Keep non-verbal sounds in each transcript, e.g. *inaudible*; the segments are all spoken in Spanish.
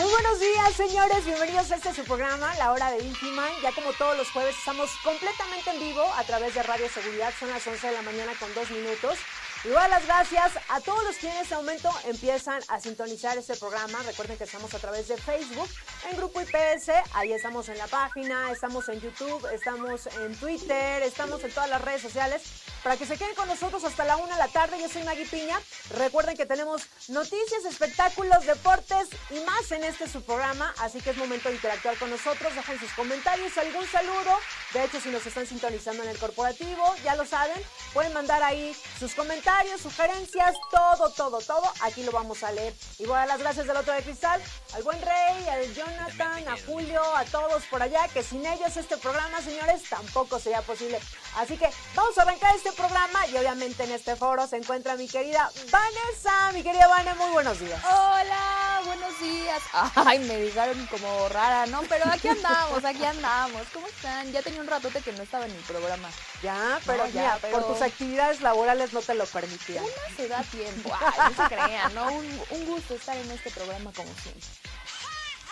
Muy buenos días, señores. Bienvenidos a este su programa, La Hora de Intiman. Ya como todos los jueves estamos completamente en vivo a través de Radio Seguridad. Son las 11 de la mañana con dos minutos. Y voy a las gracias a todos los que en este momento empiezan a sintonizar este programa. Recuerden que estamos a través de Facebook, en Grupo IPS, ahí estamos en la página, estamos en YouTube, estamos en Twitter, estamos en todas las redes sociales. Para que se queden con nosotros hasta la una de la tarde, yo soy Maggie Piña. Recuerden que tenemos noticias, espectáculos, deportes y más en este su programa, así que es momento de interactuar con nosotros. Dejen sus comentarios, algún saludo. De hecho, si nos están sintonizando en el corporativo, ya lo saben, pueden mandar ahí sus comentarios sugerencias, todo, todo, todo. Aquí lo vamos a leer. Y voy a dar las gracias del otro de cristal, al buen Rey, al Jonathan, a Julio, a todos por allá, que sin ellos este programa, señores, tampoco sería posible. Así que vamos a arrancar este programa y obviamente en este foro se encuentra mi querida Vanessa. Mi querida Vanessa, muy buenos días. Hola, buenos días. *laughs* Ay, me dijeron como rara, ¿no? Pero aquí andamos, aquí andamos. ¿Cómo están? Ya tenía un ratote que no estaba en el programa. Ya, pero ya, por tus actividades laborales no te lo permitían. Una se da tiempo. Ay, no se crean, ¿no? Un, un gusto estar en este programa como siempre.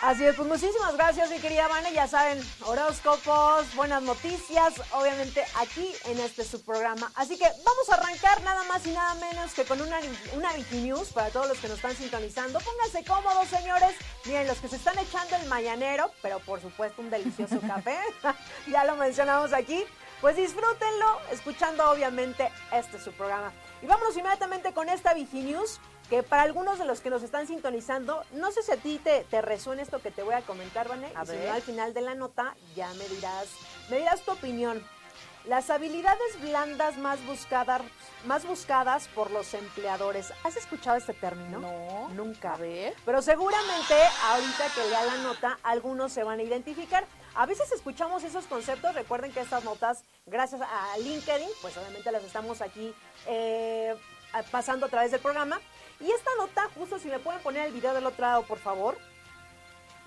Así es, pues muchísimas gracias, mi querida Vane. Ya saben, horóscopos, buenas noticias, obviamente aquí en este subprograma. Así que vamos a arrancar nada más y nada menos que con una, una News para todos los que nos están sintonizando. Pónganse cómodos, señores. Miren, los que se están echando el mañanero, pero por supuesto un delicioso *laughs* café, *laughs* ya lo mencionamos aquí. Pues disfrútenlo, escuchando obviamente este su programa. Y vámonos inmediatamente con esta News que para algunos de los que nos están sintonizando, no sé si a ti te, te resuena esto que te voy a comentar, Vané, y si no, al final de la nota ya me dirás, me dirás tu opinión. Las habilidades blandas más buscadas, más buscadas por los empleadores. ¿Has escuchado este término? No. Nunca. A ver. Pero seguramente ahorita que lea la nota, algunos se van a identificar. A veces escuchamos esos conceptos. Recuerden que estas notas, gracias a LinkedIn, pues obviamente las estamos aquí eh, pasando a través del programa. Y esta nota, justo si me pueden poner el video del otro lado, por favor.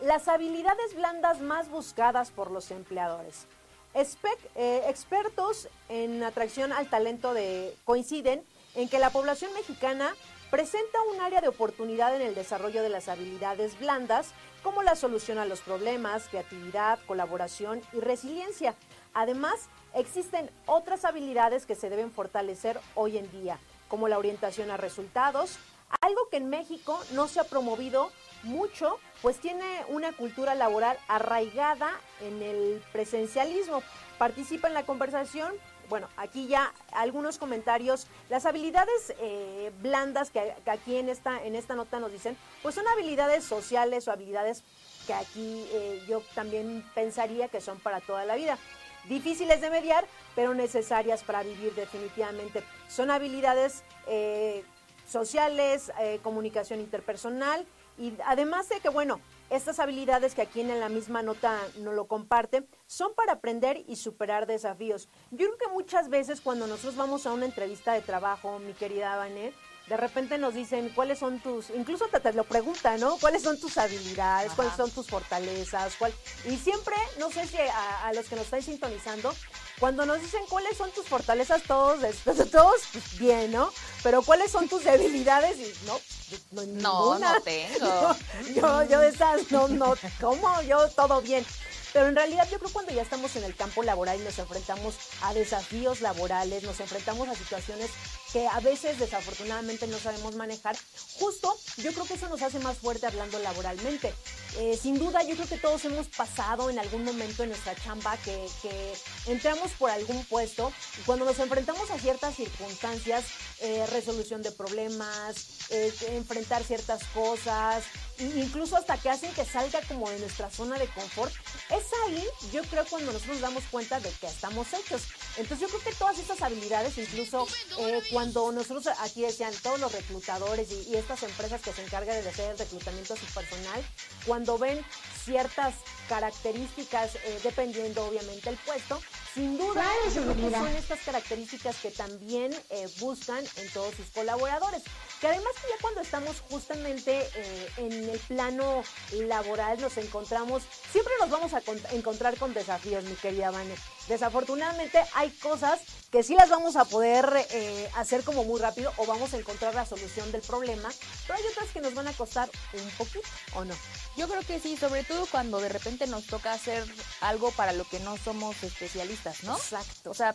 Las habilidades blandas más buscadas por los empleadores. Eh, expertos en atracción al talento de, coinciden en que la población mexicana presenta un área de oportunidad en el desarrollo de las habilidades blandas, como la solución a los problemas, creatividad, colaboración y resiliencia. Además, existen otras habilidades que se deben fortalecer hoy en día, como la orientación a resultados, algo que en México no se ha promovido mucho, pues tiene una cultura laboral arraigada en el presencialismo. Participa en la conversación. Bueno, aquí ya algunos comentarios. Las habilidades eh, blandas que, aquí en esta, en esta nota nos dicen, pues son habilidades sociales o habilidades que aquí eh, yo también pensaría que son para toda la vida. Difíciles de mediar, pero necesarias para vivir definitivamente. Son habilidades eh, sociales, eh, comunicación interpersonal y además de que, bueno, estas habilidades que aquí en la misma nota nos lo comparte son para aprender y superar desafíos. Yo creo que muchas veces cuando nosotros vamos a una entrevista de trabajo, mi querida Vanet, de repente nos dicen cuáles son tus, incluso te, lo preguntan, ¿no? ¿Cuáles son tus habilidades? ¿Cuáles son tus fortalezas? ¿Cuál? Y siempre, no sé si a, a los que nos están sintonizando, cuando nos dicen cuáles son tus fortalezas, todos, *laughs* todos pues, bien, ¿no? Pero cuáles son tus debilidades y no, no, no, no *laughs* tengo. yo, yo esas, no, no, ¿cómo? Yo todo bien. Pero en realidad yo creo que cuando ya estamos en el campo laboral y nos enfrentamos a desafíos laborales, nos enfrentamos a situaciones que a veces desafortunadamente no sabemos manejar, justo yo creo que eso nos hace más fuerte hablando laboralmente. Eh, sin duda yo creo que todos hemos pasado en algún momento en nuestra chamba que, entramos por algún puesto y cuando nos enfrentamos a ciertas circunstancias, eh, resolución de problemas, eh, enfrentar ciertas cosas, incluso hasta que hacen que salga como de nuestra zona de confort, es ahí yo creo cuando nosotros nos damos cuenta de que estamos hechos. Entonces yo creo que todas estas habilidades, incluso eh, cuando nosotros aquí decían todos los reclutadores y, y, estas empresas que se encargan de hacer el reclutamiento a su personal, cuando ven ciertas características, eh, dependiendo obviamente el puesto. Sin duda, son estas características que también eh, buscan en todos sus colaboradores. Que además que ya cuando estamos justamente eh, en el plano laboral nos encontramos, siempre nos vamos a encontrar con desafíos, mi querida Vane. Desafortunadamente hay cosas que sí las vamos a poder eh, hacer como muy rápido o vamos a encontrar la solución del problema, pero hay otras que nos van a costar un poquito, ¿o no? Yo creo que sí, sobre todo cuando de repente nos toca hacer algo para lo que no somos especialistas, ¿no? Exacto. O sea,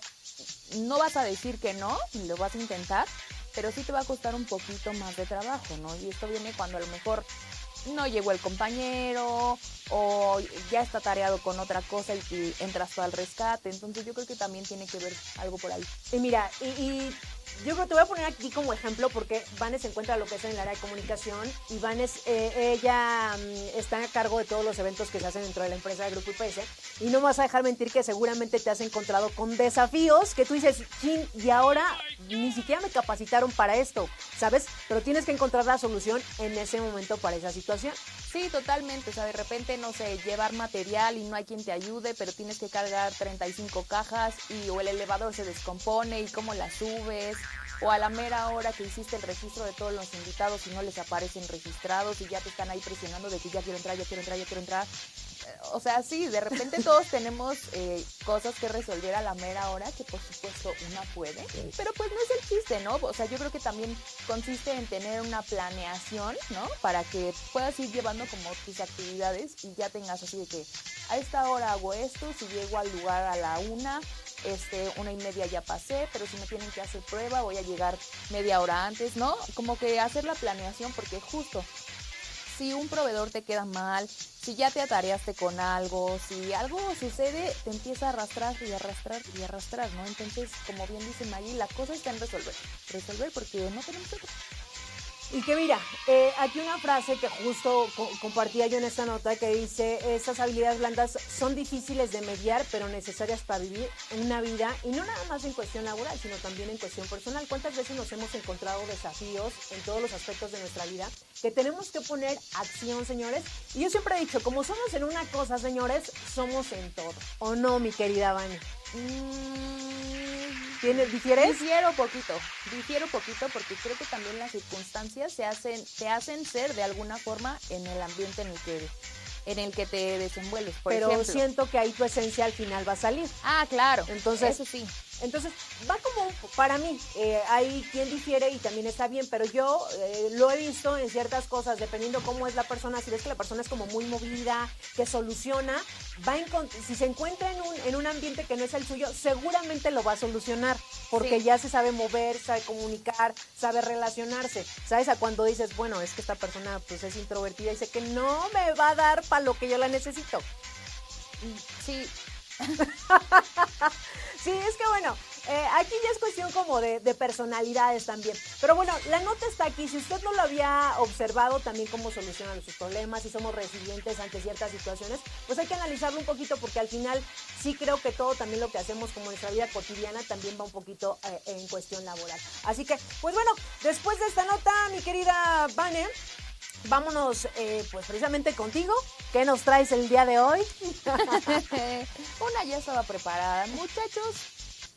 no vas a decir que no, lo vas a intentar, pero sí te va a costar un poquito más de trabajo, ¿no? Y esto viene cuando a lo mejor no llegó el compañero o ya está tareado con otra cosa y, entras tú al rescate. Entonces yo creo que también tiene que ver algo por ahí. Y mira, y yo creo que te voy a poner aquí como ejemplo porque Vanes encuentra lo que es en el área de comunicación y Vanes, eh, ella mm, está a cargo de todos los eventos que se hacen dentro de la empresa de Grupo IPS y no vas a dejar mentir que seguramente te has encontrado con desafíos que tú dices, chin, y ahora ni siquiera me capacitaron para esto, ¿sabes? Pero tienes que encontrar la solución en ese momento para esa situación. Sí, totalmente. O sea, de repente, no sé, llevar material y no hay quien te ayude, pero tienes que cargar 35 cajas y o el elevador se descompone y cómo la subes o a la mera hora que hiciste el registro de todos los invitados y no les aparecen registrados y ya te están ahí presionando de que ya quiero entrar, ya quiero entrar, ya quiero entrar. Eh, o sea, sí, de repente todos *laughs* tenemos eh, cosas que resolver a la mera hora, que por supuesto una puede, pero pues no es el chiste, ¿no? O sea, yo creo que también consiste en tener una planeación, ¿no? Para que puedas ir llevando como tus actividades y ya tengas así de que a esta hora hago esto, si llego al lugar a la una, este, una y media ya pasé, pero si me tienen que hacer prueba voy a llegar media hora antes, ¿no? Como que hacer la planeación porque justo si un proveedor te queda mal, si ya te atareaste con algo, si algo sucede, te empieza a arrastrar y arrastrar y arrastrar, ¿no? Entonces, como bien dice Maggie, la cosa está en resolver. Resolver porque no tenemos otra. Y que mira, eh, aquí una frase que justo compartía yo en esta nota que dice, estas habilidades blandas son difíciles de mediar, pero necesarias para vivir una vida, y no nada más en cuestión laboral, sino también en cuestión personal. ¿Cuántas veces nos hemos encontrado desafíos en todos los aspectos de nuestra vida que tenemos que poner acción, señores? Y yo siempre he dicho, como somos en una cosa, señores, somos en todo. ¿O no, mi querida Vani? ¿Tienes, ¿Difieres? Difiero poquito, difiero poquito porque creo que también las circunstancias se hacen, te hacen ser de alguna forma en el ambiente en el que en el que te desenvuelves. Por Pero siento que ahí tu esencia al final va a salir. Ah, claro. Entonces, eso sí. Entonces, va como, para mí, eh, hay quien difiere y también está bien, pero yo eh, lo he visto en ciertas cosas, dependiendo cómo es la persona, si ves que la persona es como muy movida, que soluciona, va si se encuentra en un, en un ambiente que no es el suyo, seguramente lo va a solucionar, porque ya se sabe mover, sabe comunicar, sabe relacionarse. ¿Sabes? A cuando dices, bueno, es que esta persona pues es introvertida y dice que no me va a dar para lo que yo la necesito. Sí, *laughs* sí, es que bueno, eh, aquí ya es cuestión como de, personalidades también. Pero bueno, la nota está aquí. Si usted no lo había observado también cómo solucionan sus problemas, si somos resilientes ante ciertas situaciones, pues hay que analizarlo un poquito porque al final sí creo que todo también lo que hacemos como nuestra vida cotidiana también va un poquito eh, en cuestión laboral. Así que, pues bueno, después de esta nota, mi querida Vane, vámonos eh, pues precisamente contigo. ¿Qué nos traes el día de hoy? *laughs* Una ya estaba preparada. Muchachos,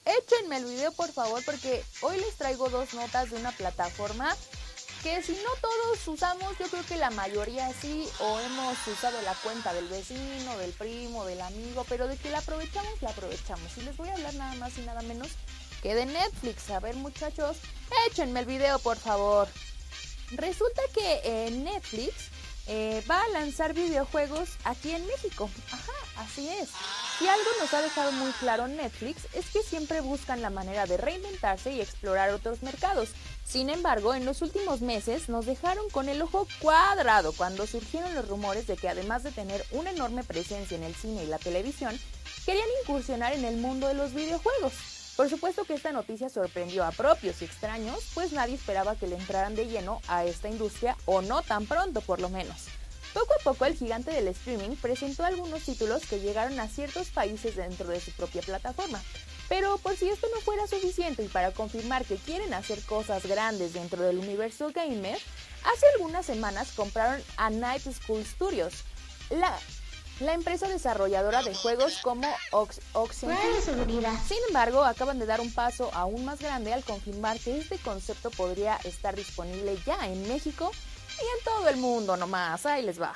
échenme el video por favor porque hoy les traigo dos notas de una plataforma que si no todos usamos, yo creo que la mayoría sí, o hemos usado la cuenta del vecino, del primo, del amigo, pero de que la aprovechamos, la aprovechamos. Y les voy a hablar nada más y nada menos que de Netflix. A ver muchachos, échenme el video por favor. Resulta que en Netflix eh, va a lanzar videojuegos aquí en México. Ajá, así es. Y algo nos ha dejado muy claro Netflix es que siempre buscan la manera de reinventarse y explorar otros mercados. Sin embargo, en los últimos meses nos dejaron con el ojo cuadrado cuando surgieron los rumores de que además de tener una enorme presencia en el cine y la televisión, querían incursionar en el mundo de los videojuegos. Por supuesto que esta noticia sorprendió a propios y extraños, pues nadie esperaba que le entraran de lleno a esta industria, o no tan pronto por lo menos. Poco a poco el gigante del streaming presentó algunos títulos que llegaron a ciertos países dentro de su propia plataforma. Pero por si esto no fuera suficiente y para confirmar que quieren hacer cosas grandes dentro del universo gamer, hace algunas semanas compraron a Night School Studios, la la empresa desarrolladora de juegos como Ox seguridad. Sin embargo, acaban de dar un paso aún más grande al confirmar que este concepto podría estar disponible ya en México y en todo el mundo nomás. Ahí les va.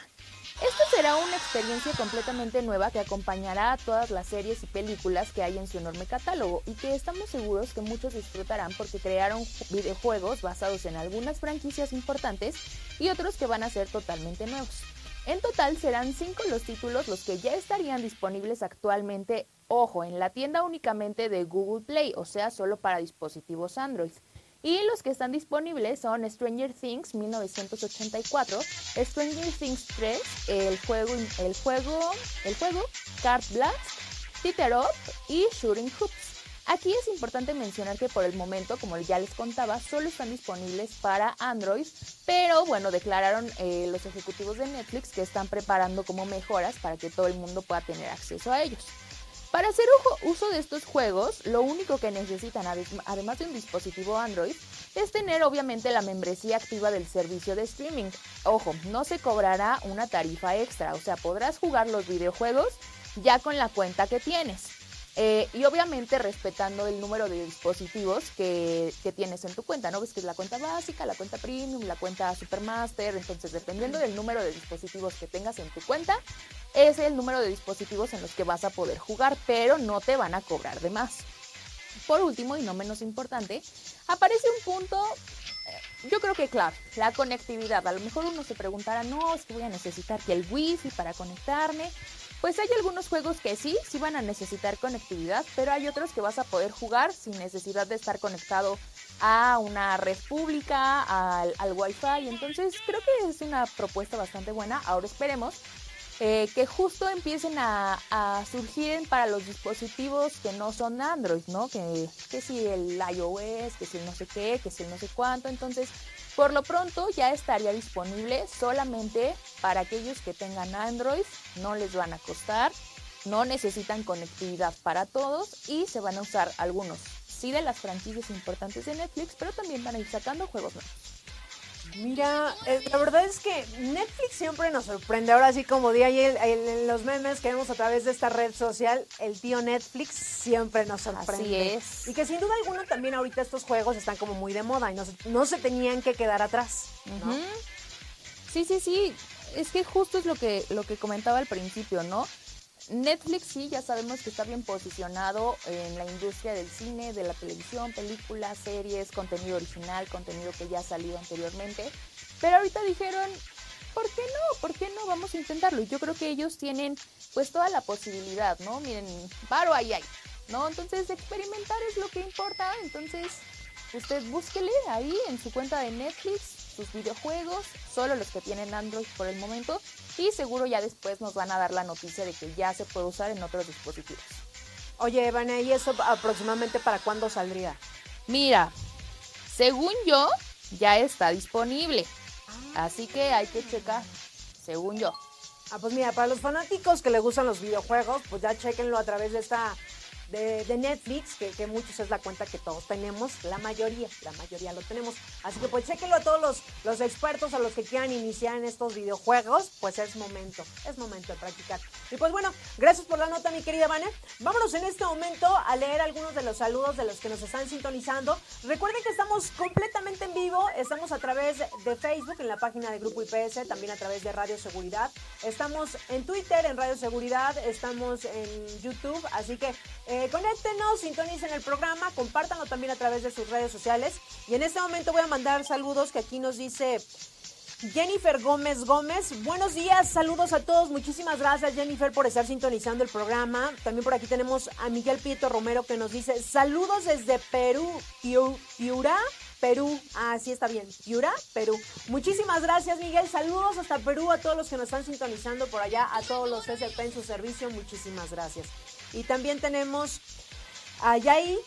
Esta será una experiencia completamente nueva que acompañará a todas las series y películas que hay en su enorme catálogo y que estamos seguros que muchos disfrutarán porque crearon videojuegos basados en algunas franquicias importantes y otros que van a ser totalmente nuevos. En total serán cinco los títulos los que ya estarían disponibles actualmente, ojo, en la tienda únicamente de Google Play, o sea, solo para dispositivos Android. Y los que están disponibles son Stranger Things 1984, Stranger Things 3, el juego, el juego, el juego, Card Blast, Teeter Up y Shooting Hoops. Aquí es importante mencionar que por el momento, como ya les contaba, solo están disponibles para Android, pero bueno, declararon eh, los ejecutivos de Netflix que están preparando como mejoras para que todo el mundo pueda tener acceso a ellos. Para hacer uso de estos juegos, lo único que necesitan, además de un dispositivo Android, es tener obviamente la membresía activa del servicio de streaming. Ojo, no se cobrará una tarifa extra, o sea, podrás jugar los videojuegos ya con la cuenta que tienes. Eh, y obviamente respetando el número de dispositivos que, que, tienes en tu cuenta, ¿no? Ves que es la cuenta básica, la cuenta premium, la cuenta supermaster, entonces dependiendo del número de dispositivos que tengas en tu cuenta, es el número de dispositivos en los que vas a poder jugar, pero no te van a cobrar de más. Por último, y no menos importante, aparece un punto, eh, yo creo que claro, la conectividad. A lo mejor uno se preguntará, no, es que voy a necesitar que el wifi para conectarme. Pues hay algunos juegos que sí, sí van a necesitar conectividad, pero hay otros que vas a poder jugar sin necesidad de estar conectado a una red pública, al, Wi-Fi. Entonces creo que es una propuesta bastante buena. Ahora esperemos eh, que justo empiecen a, surgir para los dispositivos que no son Android, ¿no? Que, que si el iOS, que si el no sé qué, que si el no sé cuánto. Entonces, por lo pronto ya estaría disponible solamente para aquellos que tengan Android, no les van a costar, no necesitan conectividad para todos y se van a usar algunos, sí, de las franquicias importantes de Netflix, pero también van a ir sacando juegos nuevos. Mira, eh, la verdad es que Netflix siempre nos sorprende. Ahora sí, como di ayer en los memes que vemos a través de esta red social, el tío Netflix siempre nos sorprende. Así es. Y que sin duda alguna también ahorita estos juegos están como muy de moda y no, se tenían que quedar atrás. Sí, sí, sí. Es que justo es lo que, lo que comentaba al principio, ¿no? Netflix sí, ya sabemos que está bien posicionado en la industria del cine, de la televisión, películas, series, contenido original, contenido que ya ha salido anteriormente. Pero ahorita dijeron, ¿por qué no? ¿Por qué no? Vamos a intentarlo. Y yo creo que ellos tienen pues toda la posibilidad, ¿no? Miren, paro ahí hay, ¿no? Entonces experimentar es lo que importa. Entonces usted búsquele ahí en su cuenta de Netflix sus videojuegos, solo los que tienen Android por el momento y seguro ya después nos van a dar la noticia de que ya se puede usar en otros dispositivos. Oye, Evane, ¿y eso aproximadamente para cuándo saldría? Mira, según yo, ya está disponible. Así que hay que checar, según yo. Ah, pues mira, para los fanáticos que les gustan los videojuegos, pues ya chequenlo a través de esta de, Netflix, que, muchos es la cuenta que todos tenemos, la mayoría, la mayoría lo tenemos. Así que pues chéquenlo a todos los, los expertos, a los que quieran iniciar en estos videojuegos, pues es momento, es momento de practicar. Y pues bueno, gracias por la nota, mi querida Vane. Vámonos en este momento a leer algunos de los saludos de los que nos están sintonizando. Recuerden que estamos completamente en vivo, estamos a través de Facebook, en la página de Grupo IPS, también a través de Radio Seguridad. Estamos en Twitter, en Radio Seguridad, estamos en YouTube, así que... conéctenos, sintonicen el programa, compártanlo también a través de sus redes sociales. Y en este momento voy a mandar saludos que aquí nos dice Jennifer Gómez Gómez. Buenos días, saludos a todos. Muchísimas gracias Jennifer por estar sintonizando el programa. También por aquí tenemos a Miguel Pieto Romero que nos dice saludos desde Perú, Piura. Perú, así está bien, Piura, Perú. Muchísimas gracias, Miguel. Saludos hasta Perú a todos los que nos están sintonizando por allá, a todos los SP en su servicio. Muchísimas gracias. Y también tenemos a Yay,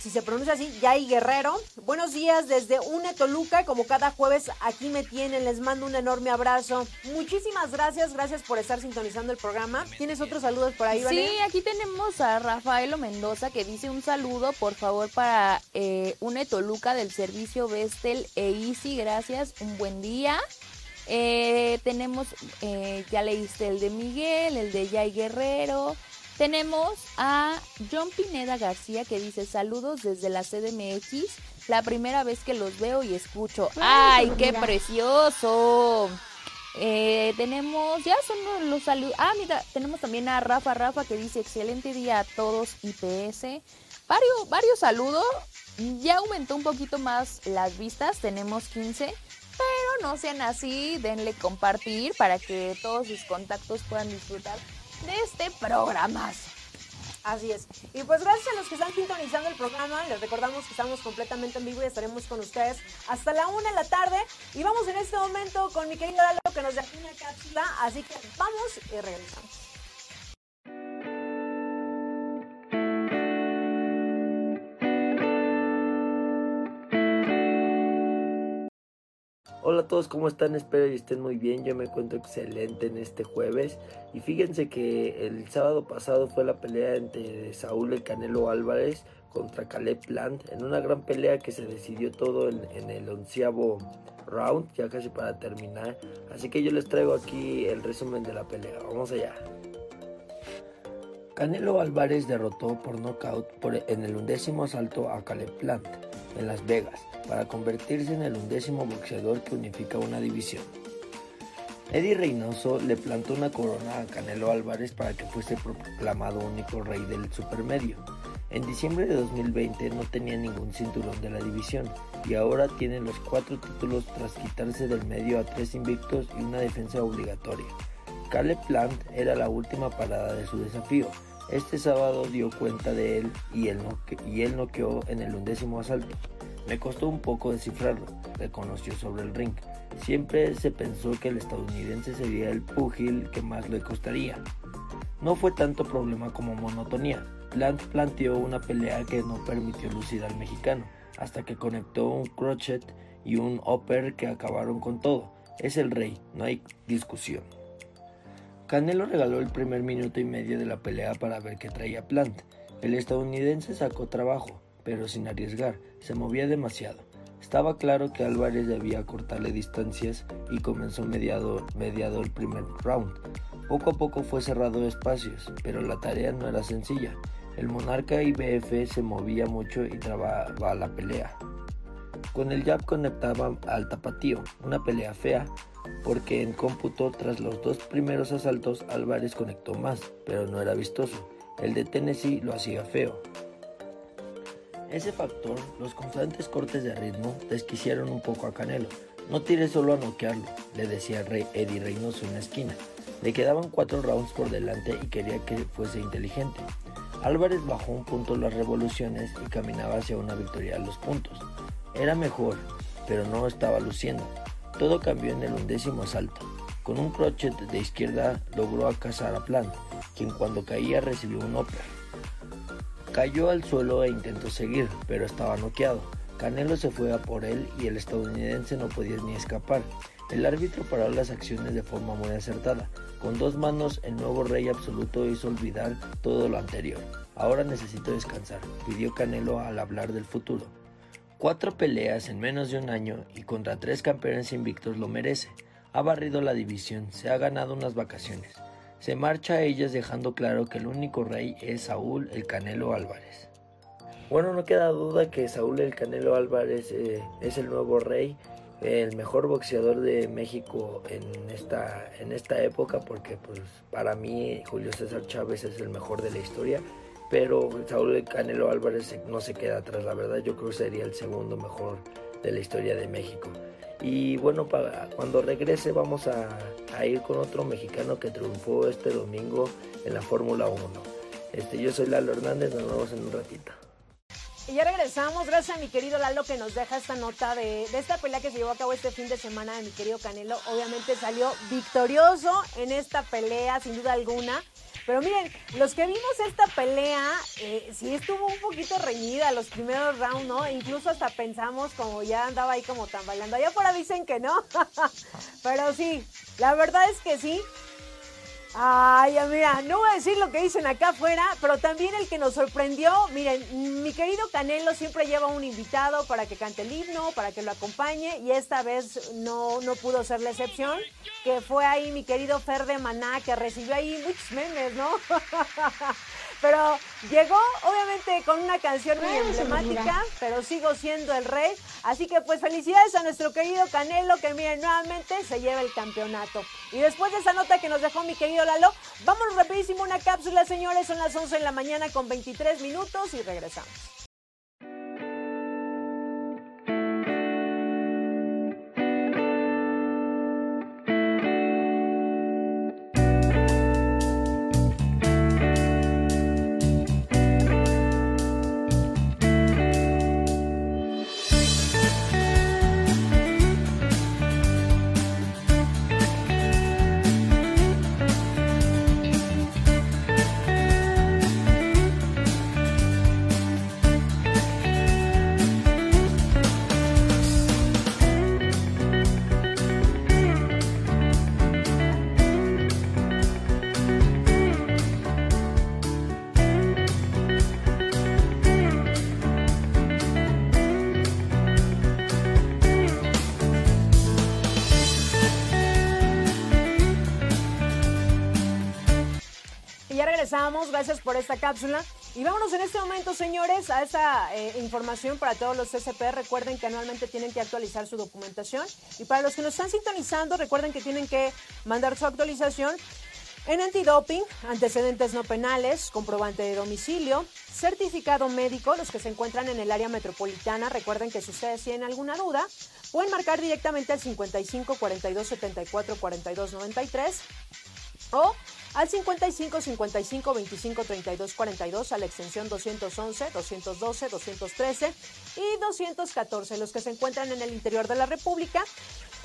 si se pronuncia así, Yay Guerrero. Buenos días desde UNE Toluca, como cada jueves aquí me tienen, les mando un enorme abrazo. Muchísimas gracias, gracias por estar sintonizando el programa. ¿Tienes otros saludos por ahí, Sí, aquí tenemos a Rafaelo Mendoza que dice un saludo, por favor, para eh, UNE Toluca del servicio Vestel e Easy, gracias, un buen día. Eh, tenemos, eh, ya leíste el de Miguel, el de Jay Guerrero. Tenemos a John Pineda García que dice saludos desde la CDMX. La primera vez que los veo y escucho. ¡Ay, qué precioso! Eh, tenemos, ya son los saludos. Ah, mira, tenemos también a Rafa Rafa que dice excelente día a todos IPS. Varios, varios saludos. Ya aumentó un poquito más las vistas, tenemos 15. Pero no sean así, denle compartir para que todos sus contactos puedan disfrutar de este programa. Así es. Y pues gracias a los que están sintonizando el programa, les recordamos que estamos completamente en vivo y estaremos con ustedes hasta la una de la tarde. Y vamos en este momento con mi querido Lalo que nos da una cápsula, así que vamos y regresamos. Hola a todos, ¿cómo están? Espero que estén muy bien. Yo me encuentro excelente en este jueves. Y fíjense que el sábado pasado fue la pelea entre Saúl el Canelo Álvarez contra Caleb Plant. En una gran pelea que se decidió todo en, el onceavo round, ya casi para terminar. Así que yo les traigo aquí el resumen de la pelea. Vamos allá. Canelo Álvarez derrotó por nocaut en el undécimo asalto a Caleb Plant en Las Vegas para convertirse en el undécimo boxeador que unifica una división. Eddie Reynoso le plantó una corona a Canelo Álvarez para que fuese proclamado único rey del supermedio. En diciembre de 2020 no tenía ningún cinturón de la división y ahora tiene los cuatro títulos tras quitarse del medio a tres invictos y una defensa obligatoria. Caleb Plant era la última parada de su desafío. Este sábado dio cuenta de él y él, y él noqueó en el undécimo asalto. Me costó un poco descifrarlo, reconoció sobre el ring. Siempre se pensó que el estadounidense sería el púgil que más le costaría. No fue tanto problema como monotonía. Plant planteó una pelea que no permitió lucir al mexicano, hasta que conectó un crochet y un upper que acabaron con todo. Es el rey, no hay discusión. Canelo regaló el primer minuto y medio de la pelea para ver qué traía Plant. El estadounidense sacó trabajo, pero sin arriesgar, se movía demasiado. Estaba claro que Álvarez debía cortarle distancias y comenzó mediado, el primer round. Poco a poco fue cerrado espacios, pero la tarea no era sencilla. El monarca IBF se movía mucho y trababa la pelea. Con el jab conectaba al tapatío, una pelea fea, porque en cómputo tras los dos primeros asaltos Álvarez conectó más, pero no era vistoso. El de Tennessee lo hacía feo. Ese factor, los constantes cortes de ritmo, desquiciaron un poco a Canelo. No tires solo a noquearlo, le decía Rey Eddie Reynoso en la esquina. Le quedaban cuatro rounds por delante y quería que fuese inteligente. Álvarez bajó un punto las revoluciones y caminaba hacia una victoria a los puntos. Era mejor, pero no estaba luciendo. Todo cambió en el undécimo asalto. Con un crochet de izquierda logró acasar a Plant, quien cuando caía recibió un upper. Cayó al suelo e intentó seguir, pero estaba noqueado. Canelo se fue a por él y el estadounidense no podía ni escapar. El árbitro paró las acciones de forma muy acertada. Con dos manos, el nuevo rey absoluto hizo olvidar todo lo anterior. Ahora necesito descansar, pidió Canelo al hablar del futuro. Cuatro peleas en menos de un año y contra tres campeones invictos lo merece. Ha barrido la división, se ha ganado unas vacaciones. Se marcha a ellas dejando claro que el único rey es Saúl el Canelo Álvarez. Bueno, no queda duda que Saúl el Canelo Álvarez eh, es el nuevo rey, el mejor boxeador de México en esta, en esta época, porque pues para mí Julio César Chávez es el mejor de la historia, pero Saúl el Canelo Álvarez no se queda atrás, la verdad yo creo que sería el segundo mejor de la historia de México. Y bueno, para cuando regrese vamos a, ir con otro mexicano que triunfó este domingo en la Fórmula 1. Este, yo soy Lalo Hernández, nos vemos en un ratito. Y ya regresamos, gracias a mi querido Lalo que nos deja esta nota de, de, esta pelea que se llevó a cabo este fin de semana de mi querido Canelo. Obviamente salió victorioso en esta pelea, sin duda alguna. Pero miren, los que vimos esta pelea, eh, sí estuvo un poquito reñida los primeros rounds, ¿no? Incluso hasta pensamos como ya andaba ahí como tambaleando. Allá afuera dicen que no, *laughs* pero sí, la verdad es que sí. Ay, mira, no voy a decir lo que dicen acá afuera, pero también el que nos sorprendió, miren, mi querido Canelo siempre lleva un invitado para que cante el himno, para que lo acompañe, y esta vez no, no pudo ser la excepción, que fue ahí mi querido Fer de Maná, que recibió ahí muchos memes, ¿no? *laughs* Pero llegó, obviamente, con una canción muy emblemática, pero sigo siendo el rey. Así que, pues, felicidades a nuestro querido Canelo, que miren, nuevamente se lleva el campeonato. Y después de esa nota que nos dejó mi querido Lalo, vámonos rapidísimo una cápsula, señores. Son las 11 de la mañana con 23 minutos y regresamos. Gracias por esta cápsula. Y vámonos en este momento, señores, a esta eh, información para todos los CCP. Recuerden que anualmente tienen que actualizar su documentación. Y para los que nos están sintonizando, recuerden que tienen que mandar su actualización en antidoping, antecedentes no penales, comprobante de domicilio, certificado médico, los que se encuentran en el área metropolitana. Recuerden que si ustedes tienen alguna duda, pueden marcar directamente al 55 42 74 42 93 o al 55 55 25 32 42 a la extensión 211, 212, 213 y 214, los que se encuentran en el interior de la República.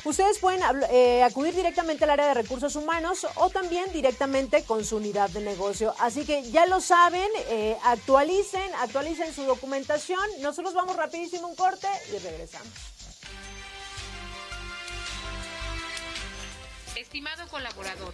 Ustedes pueden eh, acudir directamente al área de recursos humanos o también directamente con su unidad de negocio. Así que ya lo saben, eh, actualicen, actualicen su documentación. Nosotros vamos rapidísimo un corte y regresamos. Estimado colaborador,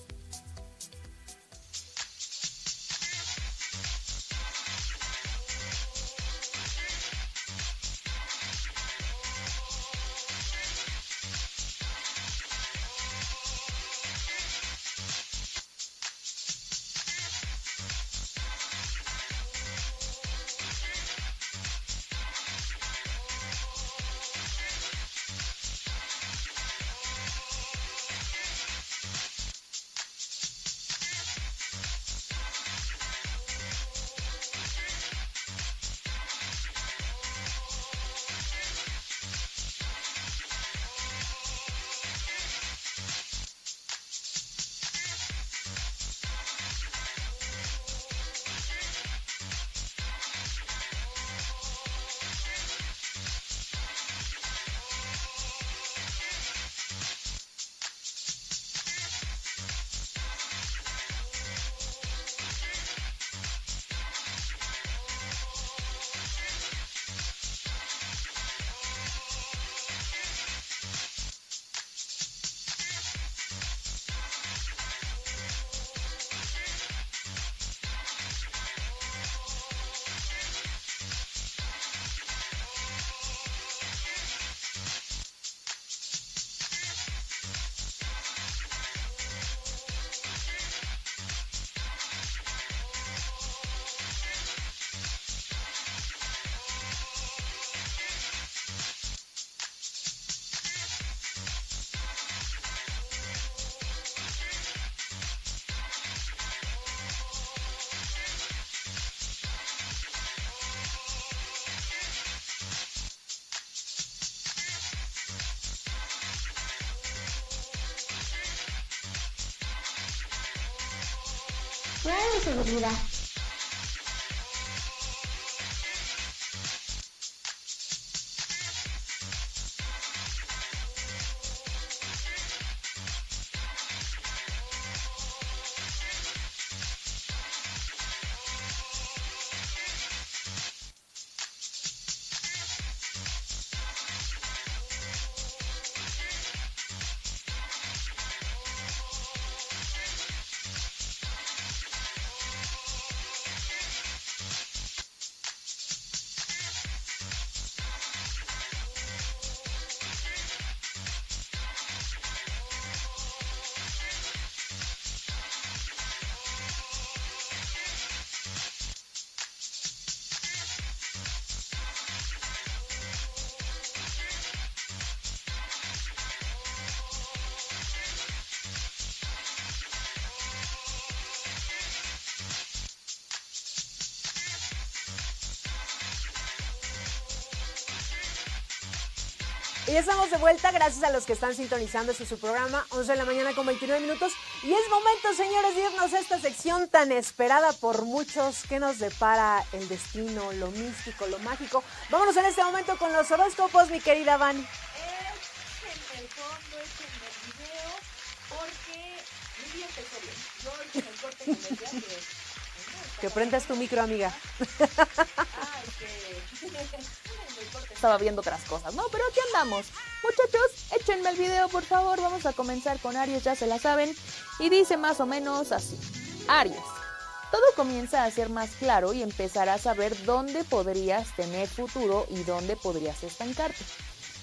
Fuera de seguridad. Y estamos de vuelta, gracias a los que están sintonizando este su programa, 11 de la mañana con 29 minutos. Y es momento, señores, de irnos a esta sección tan esperada por muchos que nos depara el destino, lo místico, lo mágico. Vámonos en este momento con los horóscopos, mi querida Vani. en el fondo, en el video, porque mi. Yo hice el corte. Que prendas tu micro, amiga. Ay, *laughs* que... *laughs* Estaba viendo otras cosas, ¿no? Pero aquí andamos. Muchachos, échenme el video, por favor. Vamos a comenzar con Aries, ya se la saben. Y dice más o menos así. Aries. Todo comienza a ser más claro y empezarás a ver dónde podrías tener futuro y dónde podrías estancarte.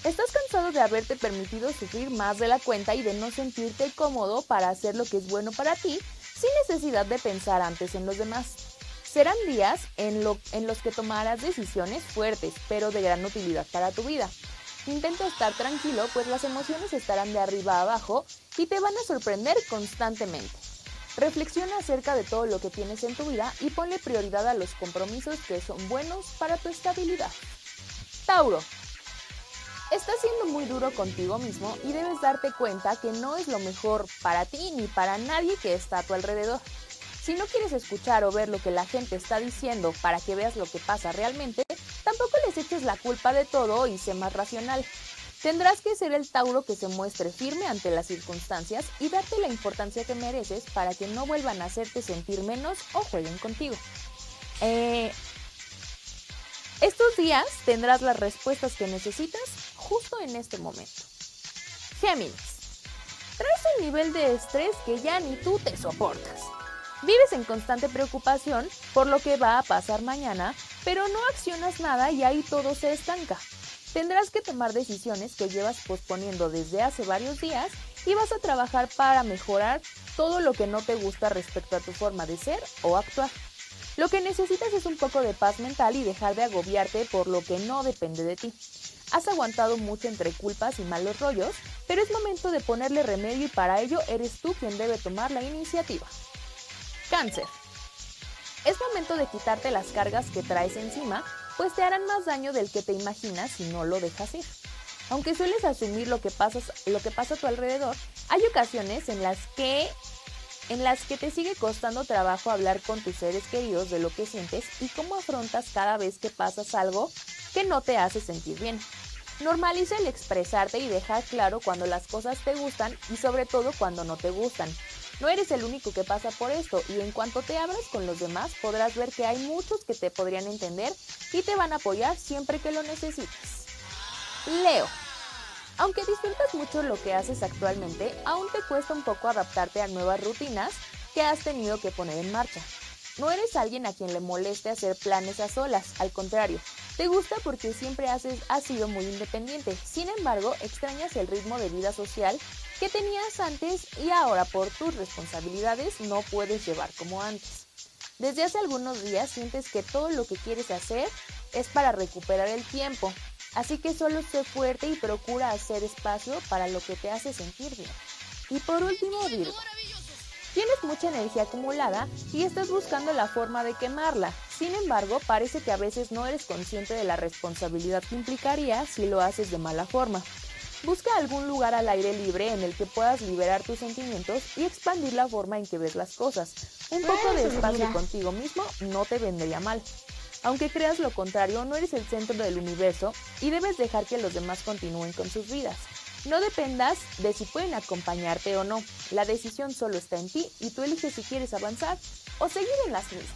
Estás cansado de haberte permitido sufrir más de la cuenta y de no sentirte cómodo para hacer lo que es bueno para ti sin necesidad de pensar antes en los demás. Serán días en, lo- en los que tomarás decisiones fuertes, pero de gran utilidad para tu vida. Intenta estar tranquilo, pues las emociones estarán de arriba a abajo y te van a sorprender constantemente. Reflexiona acerca de todo lo que tienes en tu vida y ponle prioridad a los compromisos que son buenos para tu estabilidad. Tauro. Estás siendo muy duro contigo mismo y debes darte cuenta que no es lo mejor para ti ni para nadie que está a tu alrededor. Si no quieres escuchar o ver lo que la gente está diciendo para que veas lo que pasa realmente, tampoco les eches la culpa de todo y sé más racional. Tendrás que ser el Tauro que se muestre firme ante las circunstancias y darte la importancia que mereces para que no vuelvan a hacerte sentir menos o jueguen contigo. Eh, estos días tendrás las respuestas que necesitas justo en este momento. Géminis. Traes un nivel de estrés que ya ni tú te soportas. Vives en constante preocupación por lo que va a pasar mañana, pero no accionas nada y ahí todo se estanca. Tendrás que tomar decisiones que llevas posponiendo desde hace varios días y vas a trabajar para mejorar todo lo que no te gusta respecto a tu forma de ser o actuar. Lo que necesitas es un poco de paz mental y dejar de agobiarte por lo que no depende de ti. Has aguantado mucho entre culpas y malos rollos, pero es momento de ponerle remedio y para ello eres tú quien debe tomar la iniciativa. Cáncer. Es momento de quitarte las cargas que traes encima, pues te harán más daño del que te imaginas si no lo dejas ir. Aunque sueles asumir lo que, lo que pasa a tu alrededor, hay ocasiones en las que en las que te sigue costando trabajo hablar con tus seres queridos de lo que sientes y cómo afrontas cada vez que pasas algo que no te hace sentir bien. Normaliza el expresarte y dejar claro cuando las cosas te gustan y sobre todo cuando no te gustan. No eres el único que pasa por esto y en cuanto te abras con los demás podrás ver que hay muchos que te podrían entender y te van a apoyar siempre que lo necesites. Leo. Aunque disfrutas mucho lo que haces actualmente, aún te cuesta un poco adaptarte a nuevas rutinas que has tenido que poner en marcha. No eres alguien a quien le moleste hacer planes a solas, al contrario, te gusta porque siempre haces, has sido muy independiente. Sin embargo, extrañas el ritmo de vida social que tenías antes y ahora por tus responsabilidades no puedes llevar como antes. Desde hace algunos días sientes que todo lo que quieres hacer es para recuperar el tiempo, así que solo sé fuerte y procura hacer espacio para lo que te hace sentir bien. Y por último, Virgo. Tienes mucha energía acumulada y estás buscando la forma de quemarla. Sin embargo, parece que a veces no eres consciente de la responsabilidad que implicaría si lo haces de mala forma. Busca algún lugar al aire libre en el que puedas liberar tus sentimientos y expandir la forma en que ves las cosas. Un poco de espacio contigo mismo no te vendría mal. Aunque creas lo contrario, no eres el centro del universo y debes dejar que los demás continúen con sus vidas. No dependas de si pueden acompañarte o no. La decisión solo está en ti y tú eliges si quieres avanzar o seguir en las mismas.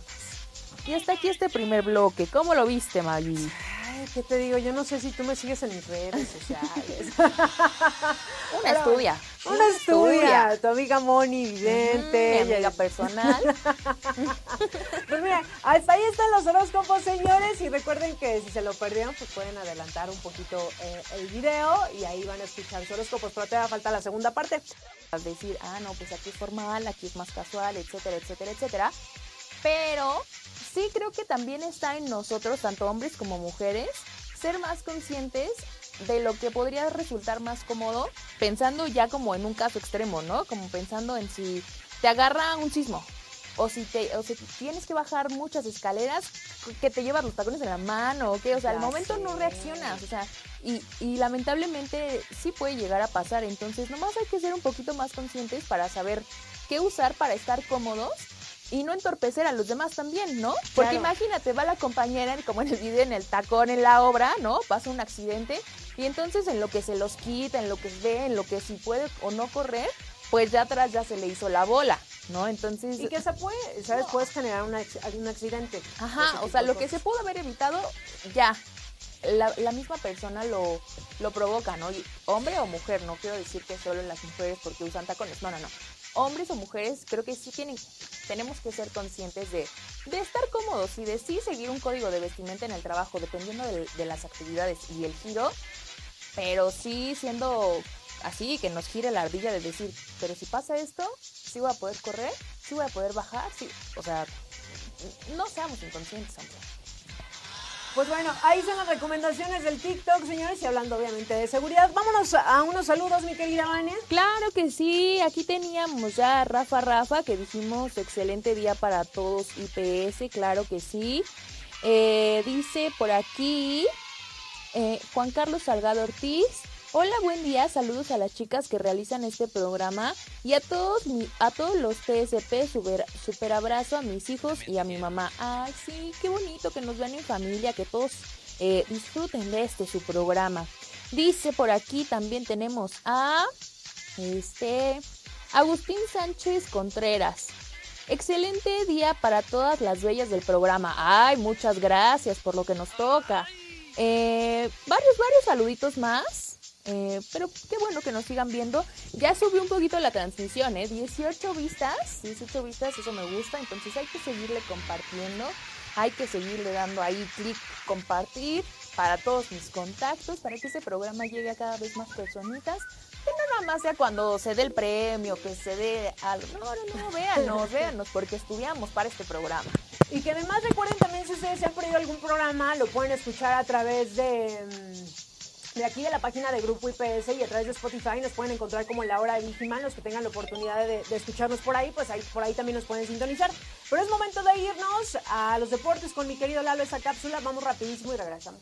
Y hasta aquí este primer bloque. ¿Cómo lo viste, Maggie? Ay, ¿qué te digo? Yo no sé si tú me sigues en mis redes sociales. *laughs* Una estudia. Una estudia, tu amiga Moni, vidente. Mi amiga personal. *laughs* Pues mira, hasta ahí están los horóscopos, señores. Y recuerden que si se lo perdieron, pues pueden adelantar un poquito eh, el video y ahí van a escuchar sus horóscopos. Pero todavía falta la segunda parte. Vas a decir, ah, no, pues aquí es formal, aquí es más casual, etcétera, etcétera, etcétera. Pero sí creo que también está en nosotros, tanto hombres como mujeres, ser más conscientes de lo que podría resultar más cómodo, pensando ya como en un caso extremo, ¿no? Como pensando en si te agarra un sismo. O si, te, o si tienes que bajar muchas escaleras, que te llevas los tacones en la mano, o qué, o sea, al momento no reaccionas, o sea, y, y lamentablemente sí puede llegar a pasar, entonces nomás hay que ser un poquito más conscientes para saber qué usar para estar cómodos y no entorpecer a los demás también, ¿no? Porque Claro. imagínate, va la compañera, como en el video, en el tacón, en la obra, ¿no? Pasa un accidente y entonces en lo que se los quita, en lo que ve, en lo que si puede o no correr, pues ya atrás ya se le hizo la bola, ¿no? Entonces... Y que se puede, ¿sabes? Puedes generar una un accidente. Ajá, o sea, lo que se pudo haber evitado, ya. La, la misma persona lo, lo provoca, ¿no? Y hombre o mujer, no quiero decir que solo las mujeres porque usan tacones, no, no, no. Hombres o mujeres, creo que sí tienen, tenemos que ser conscientes de, estar cómodos y de sí seguir un código de vestimenta en el trabajo, dependiendo de, de las actividades y el giro, pero sí siendo así, que nos gire la ardilla de decir, pero si pasa esto, sí voy a poder correr, sí voy a poder bajar, sí, o sea, no seamos inconscientes, hombre. Pues bueno, ahí son las recomendaciones del TikTok, señores, y hablando obviamente de seguridad. Vámonos a unos saludos, mi querida Vania. Claro que sí, aquí teníamos ya a Rafa Rafa que dijimos excelente día para todos IPS, claro que sí. Eh, dice por aquí eh, Juan Carlos Salgado Ortiz. Hola, buen día, saludos a las chicas que realizan este programa y a todos a todos los TSP, super, super abrazo a mis hijos y a mi mamá. Ay, sí, qué bonito que nos vean en familia, que todos eh, disfruten de este su programa. Dice por aquí también tenemos a este Agustín Sánchez Contreras. Excelente día para todas las bellas del programa. Ay, muchas gracias por lo que nos toca. Eh, varios, varios saluditos más. Eh, pero qué bueno que nos sigan viendo. Ya subí un poquito la transmisión, ¿eh? 18 vistas. 18 vistas, eso me gusta. Entonces hay que seguirle compartiendo. Hay que seguirle dando ahí clic, compartir para todos mis contactos, para que ese programa llegue a cada vez más personitas. Que no nada más sea cuando se dé el premio, que se dé algo. No, no, no, véanos, véanos, porque estudiamos para este programa. Y que además recuerden también si ustedes se han perdido algún programa, lo pueden escuchar a través de, mm, de aquí de la página de Grupo IPS y a través de Spotify nos pueden encontrar como la hora de los que tengan la oportunidad de, escucharnos por ahí, pues por ahí también nos pueden sintonizar. Pero es momento de irnos a los deportes con mi querido Lalo, esa cápsula, vamos rapidísimo y regresamos.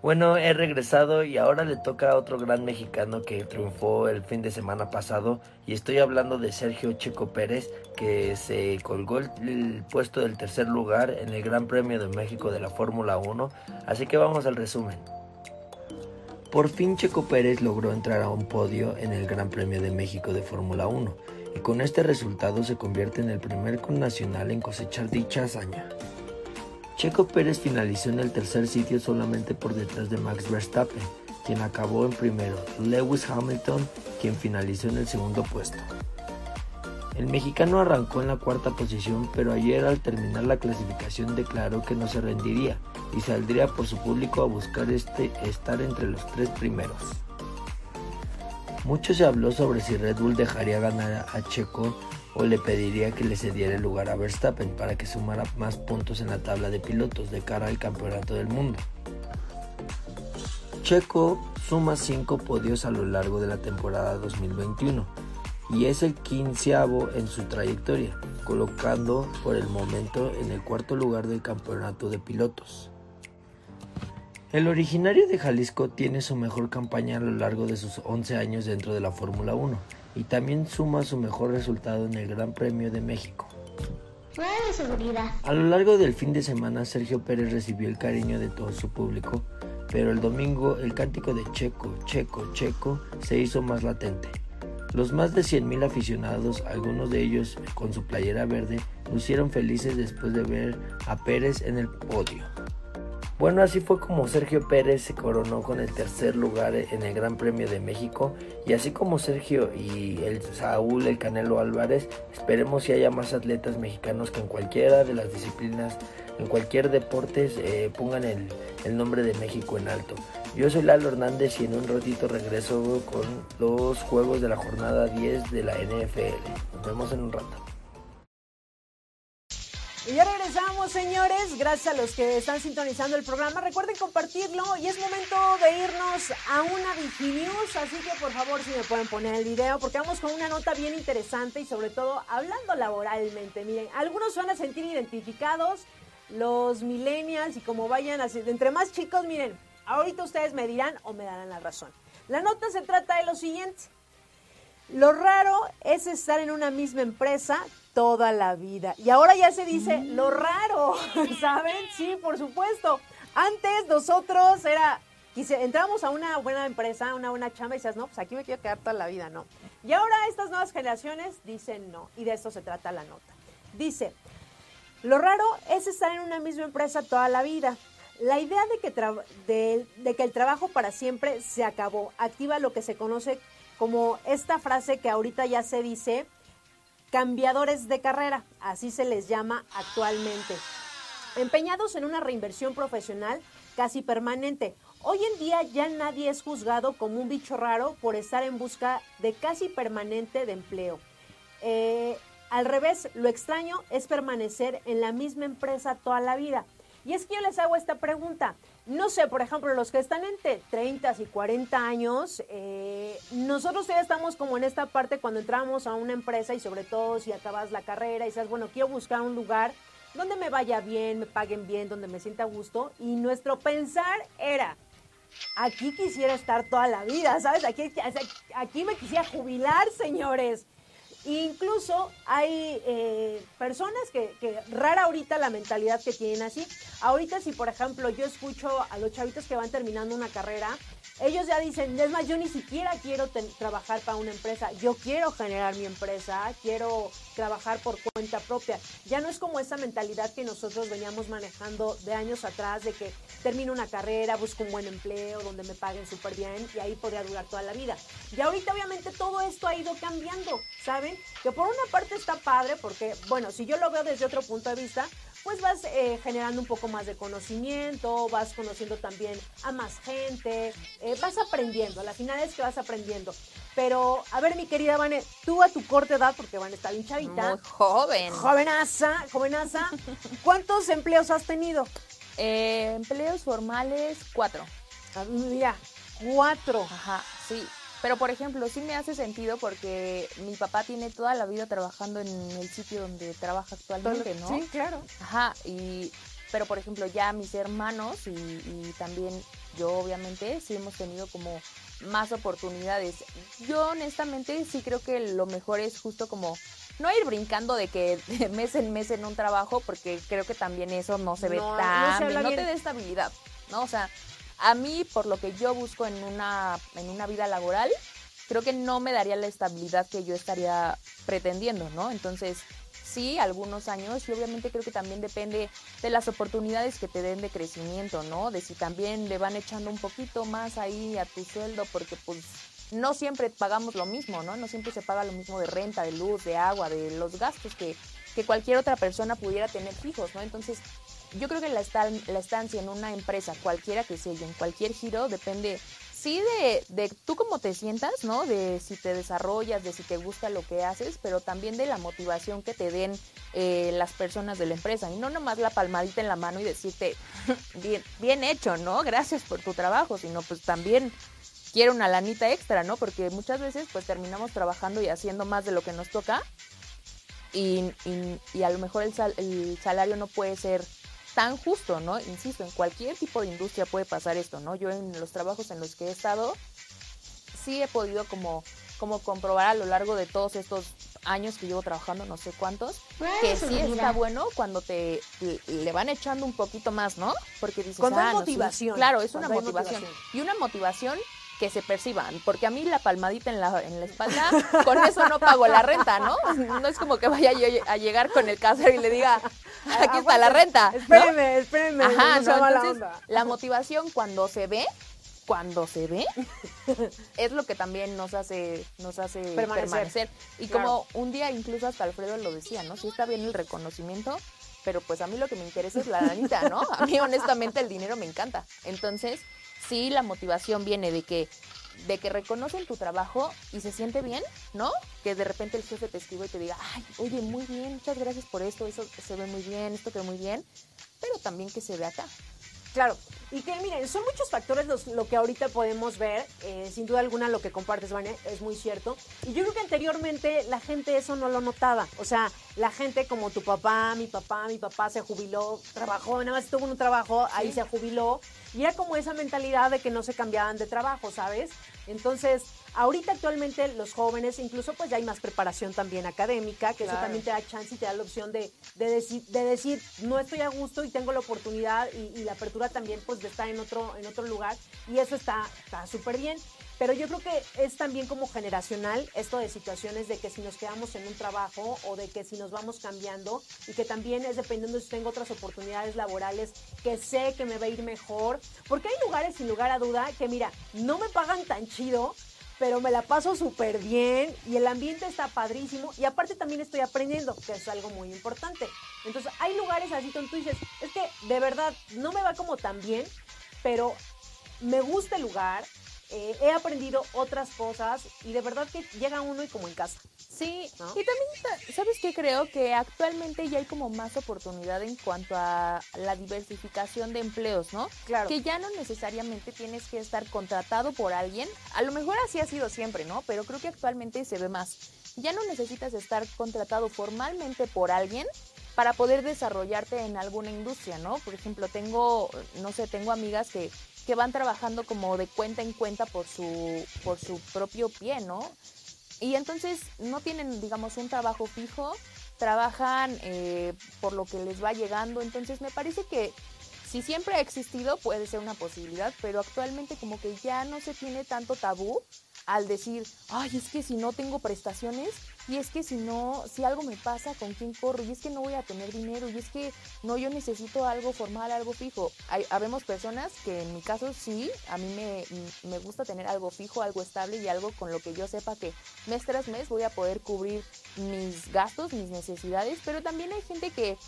Bueno, he regresado y ahora le toca a otro gran mexicano que triunfó el fin de semana pasado y estoy hablando de Sergio Checo Pérez que se colgó el, el puesto del tercer lugar en el Gran Premio de México de la Fórmula 1, así que vamos al resumen. Por fin Checo Pérez logró entrar a un podio en el Gran Premio de México de Fórmula 1 y con este resultado se convierte en el primer nacional en cosechar dicha hazaña. Checo Pérez finalizó en el tercer sitio solamente por detrás de Max Verstappen, quien acabó en primero, Lewis Hamilton, quien finalizó en el segundo puesto. El mexicano arrancó en la cuarta posición, pero ayer al terminar la clasificación declaró que no se rendiría y saldría por su público a buscar este, estar entre los tres primeros. Mucho se habló sobre si Red Bull dejaría ganar a Checo o le pediría que le cediera el lugar a Verstappen para que sumara más puntos en la tabla de pilotos de cara al campeonato del mundo. Checo suma 5 podios a lo largo de la temporada 2021 y es el quinceavo en su trayectoria, colocando por el momento en el cuarto lugar del campeonato de pilotos. El originario de Jalisco tiene su mejor campaña a lo largo de sus 11 años dentro de la Fórmula 1 y también suma su mejor resultado en el Gran Premio de México. de seguridad. A lo largo del fin de semana, Sergio Pérez recibió el cariño de todo su público, pero el domingo el cántico de Checo, Checo, Checo se hizo más latente. Los más de 100.000 aficionados, algunos de ellos con su playera verde, lucieron felices después de ver a Pérez en el podio. Bueno, así fue como Sergio Pérez se coronó con el tercer lugar en el Gran Premio de México y así como Sergio y el Saúl, el Canelo Álvarez, esperemos si haya más atletas mexicanos que en cualquiera de las disciplinas, en cualquier deporte eh, pongan el, el nombre de México en alto. Yo soy Lalo Hernández y en un ratito regreso con los juegos de la jornada 10 de la NFL. Nos vemos en un rato. Y ya regresamos, señores. Gracias a los que están sintonizando el programa. Recuerden compartirlo y es momento de irnos a una Viginews. Así que por favor, si me pueden poner el video, porque vamos con una nota bien interesante y sobre todo hablando laboralmente. Miren, algunos van a sentir identificados, los millennials y como vayan así. Entre más chicos, miren, ahorita ustedes me dirán o me darán la razón. La nota se trata de lo siguiente. Lo raro es estar en una misma empresa toda la vida. Y ahora ya se dice lo raro, *laughs* ¿saben? Sí, por supuesto. Antes nosotros era, entramos a una buena empresa, una buena chamba y decías, no, pues aquí me quiero quedar toda la vida, no. Y ahora estas nuevas generaciones dicen no, y de esto se trata la nota. Dice, lo raro es estar en una misma empresa toda la vida. La idea de que, de que el trabajo para siempre se acabó activa lo que se conoce como esta frase que ahorita ya se dice, cambiadores de carrera, así se les llama actualmente. Empeñados en una reinversión profesional casi permanente. Hoy en día ya nadie es juzgado como un bicho raro por estar en busca de casi permanente de empleo. Eh, al revés, lo extraño es permanecer en la misma empresa toda la vida. Y es que yo les hago esta pregunta. No sé, por ejemplo, los que están entre 30 y 40 años, eh, nosotros ya estamos como en esta parte cuando entramos a una empresa y sobre todo si acabas la carrera y dices, bueno, quiero buscar un lugar donde me vaya bien, me paguen bien, donde me sienta a gusto. Y nuestro pensar era, aquí quisiera estar toda la vida, ¿sabes? Aquí, aquí me quisiera jubilar, señores. Incluso hay eh, personas que, que, rara ahorita la mentalidad que tienen así. Ahorita si por ejemplo yo escucho a los chavitos que van terminando una carrera, ellos ya dicen, es más, yo ni siquiera quiero trabajar para una empresa, yo quiero generar mi empresa, quiero trabajar por cuenta propia. Ya no es como esa mentalidad que nosotros veníamos manejando de años atrás, de que termino una carrera, busco un buen empleo, donde me paguen súper bien y ahí podría durar toda la vida. Y ahorita obviamente todo esto ha ido cambiando, ¿saben? Que por una parte está padre, porque, bueno, si yo lo veo desde otro punto de vista, pues vas eh, generando un poco más de conocimiento, vas conociendo también a más gente, eh, vas aprendiendo, la final es que vas aprendiendo. Pero, a ver, mi querida Vane, tú a tu corta edad, porque Vane está bien chavita. Muy joven. Jovenaza, jovenaza. ¿Cuántos empleos has tenido? Eh, empleos formales, cuatro. Ah, mira, cuatro. Ajá, sí. Pero, por ejemplo, sí me hace sentido porque mi papá tiene toda la vida trabajando en el sitio donde trabaja actualmente, ¿no? Sí, claro. Ajá, y, pero, por ejemplo, ya mis hermanos y, y también yo, obviamente, sí hemos tenido como más oportunidades. Yo, honestamente, sí creo que lo mejor es justo como no ir brincando de que de mes en mes en un trabajo, porque creo que también eso no se ve tan, no, no te da estabilidad, ¿no? O sea, a mí, por lo que yo busco en una, en una vida laboral, creo que no me daría la estabilidad que yo estaría pretendiendo, ¿no? Entonces, sí, algunos años y obviamente creo que también depende de las oportunidades que te den de crecimiento, ¿no? De si también le van echando un poquito más ahí a tu sueldo porque pues no siempre pagamos lo mismo, ¿no? No siempre se paga lo mismo de renta, de luz, de agua, de los gastos que, que cualquier otra persona pudiera tener fijos, ¿no? Entonces, yo creo que la, la estancia en una empresa, cualquiera que sea, y en cualquier giro, depende sí de, de tú cómo te sientas, ¿no? De si te desarrollas, de si te gusta lo que haces, pero también de la motivación que te den eh, las personas de la empresa. Y no nomás la palmadita en la mano y decirte, *laughs* bien, bien hecho, ¿no? Gracias por tu trabajo, sino pues también quiero una lanita extra, ¿no? Porque muchas veces pues terminamos trabajando y haciendo más de lo que nos toca y, y, a lo mejor el, el salario no puede ser tan justo, ¿no? Insisto, en cualquier tipo de industria puede pasar esto, ¿no? Yo en los trabajos en los que he estado, sí he podido como, como comprobar a lo largo de todos estos años que llevo trabajando, no sé cuántos, que sí está bueno cuando te le van echando un poquito más, ¿no? Porque dices, Cuando hay ah, sí, motivación. claro, es una Cuando hay motivación. motivación. Y una motivación que se perciban, porque a mí la palmadita en la, en la espalda, con eso no pago la renta, ¿no? No es como que vaya yo a llegar con el casero y le diga, aquí está la renta. ¿no? Espérenme, espérenme. Ajá, no entonces onda. la motivación cuando se ve, cuando se ve, es lo que también nos hace, nos hace Permanecer. permanecer. Y Claro. como un día incluso hasta Alfredo lo decía, ¿no? Sí está bien el reconocimiento, pero pues a mí lo que me interesa es la lanita, ¿no? A mí honestamente el dinero me encanta. Entonces, sí, la motivación viene de que de que reconocen tu trabajo y se siente bien, ¿no? Que de repente el jefe te escriba y te diga, ay, oye, muy bien, muchas gracias por esto, eso se ve muy bien, esto quedó muy bien, pero también que se ve acá. Claro, y que miren, son muchos factores los- lo que ahorita podemos ver, eh, sin duda alguna lo que compartes, Vane, es muy cierto. Y yo creo que anteriormente la gente eso no lo notaba, o sea, la gente como tu papá, mi papá, mi papá se jubiló, trabajó, nada más tuvo un trabajo, ahí se jubiló, y era como esa mentalidad de que no se cambiaban de trabajo, ¿sabes? Entonces, ahorita actualmente los jóvenes, incluso pues ya hay más preparación también académica, que eso Claro. también te da chance y te da la opción de, de, decir, de decir, no estoy a gusto y tengo la oportunidad y, y la apertura también pues de estar en otro, en otro lugar y eso está está súper bien. Pero yo creo que es también como generacional esto de situaciones de que si nos quedamos en un trabajo o de que si nos vamos cambiando y que también es dependiendo si tengo otras oportunidades laborales que sé que me va a ir mejor. Porque hay lugares sin lugar a duda que mira, no me pagan tan chido, pero me la paso súper bien y el ambiente está padrísimo y aparte también estoy aprendiendo, que es algo muy importante. Entonces hay lugares así donde tú dices, es que de verdad no me va como tan bien, pero me gusta el lugar, eh, he aprendido otras cosas y de verdad que llega uno y como en casa. Sí, ¿No? y también, sa- ¿sabes qué? Creo que actualmente ya hay como más oportunidad en cuanto a la diversificación de empleos, ¿no? Claro. Que ya no necesariamente tienes que estar contratado por alguien. A lo mejor así ha sido siempre, ¿no? Pero creo que actualmente se ve más. Ya no necesitas estar contratado formalmente por alguien para poder desarrollarte en alguna industria, ¿no? Por ejemplo, tengo, no sé, tengo amigas que, que van trabajando como de cuenta en cuenta por su, por su propio pie, ¿no? Y entonces no tienen, digamos, un trabajo fijo, trabajan eh, por lo que les va llegando. Entonces me parece que si siempre ha existido puede ser una posibilidad, pero actualmente como que ya no se tiene tanto tabú al decir, ay, es que si no tengo prestaciones, y es que si no, si algo me pasa, ¿con quién corro? Y es que no voy a tener dinero, y es que no, yo necesito algo formal, algo fijo. Hay, habemos personas que en mi caso sí, a mí me, me gusta tener algo fijo, algo estable y algo con lo que yo sepa que mes tras mes voy a poder cubrir mis gastos, mis necesidades, pero también hay gente que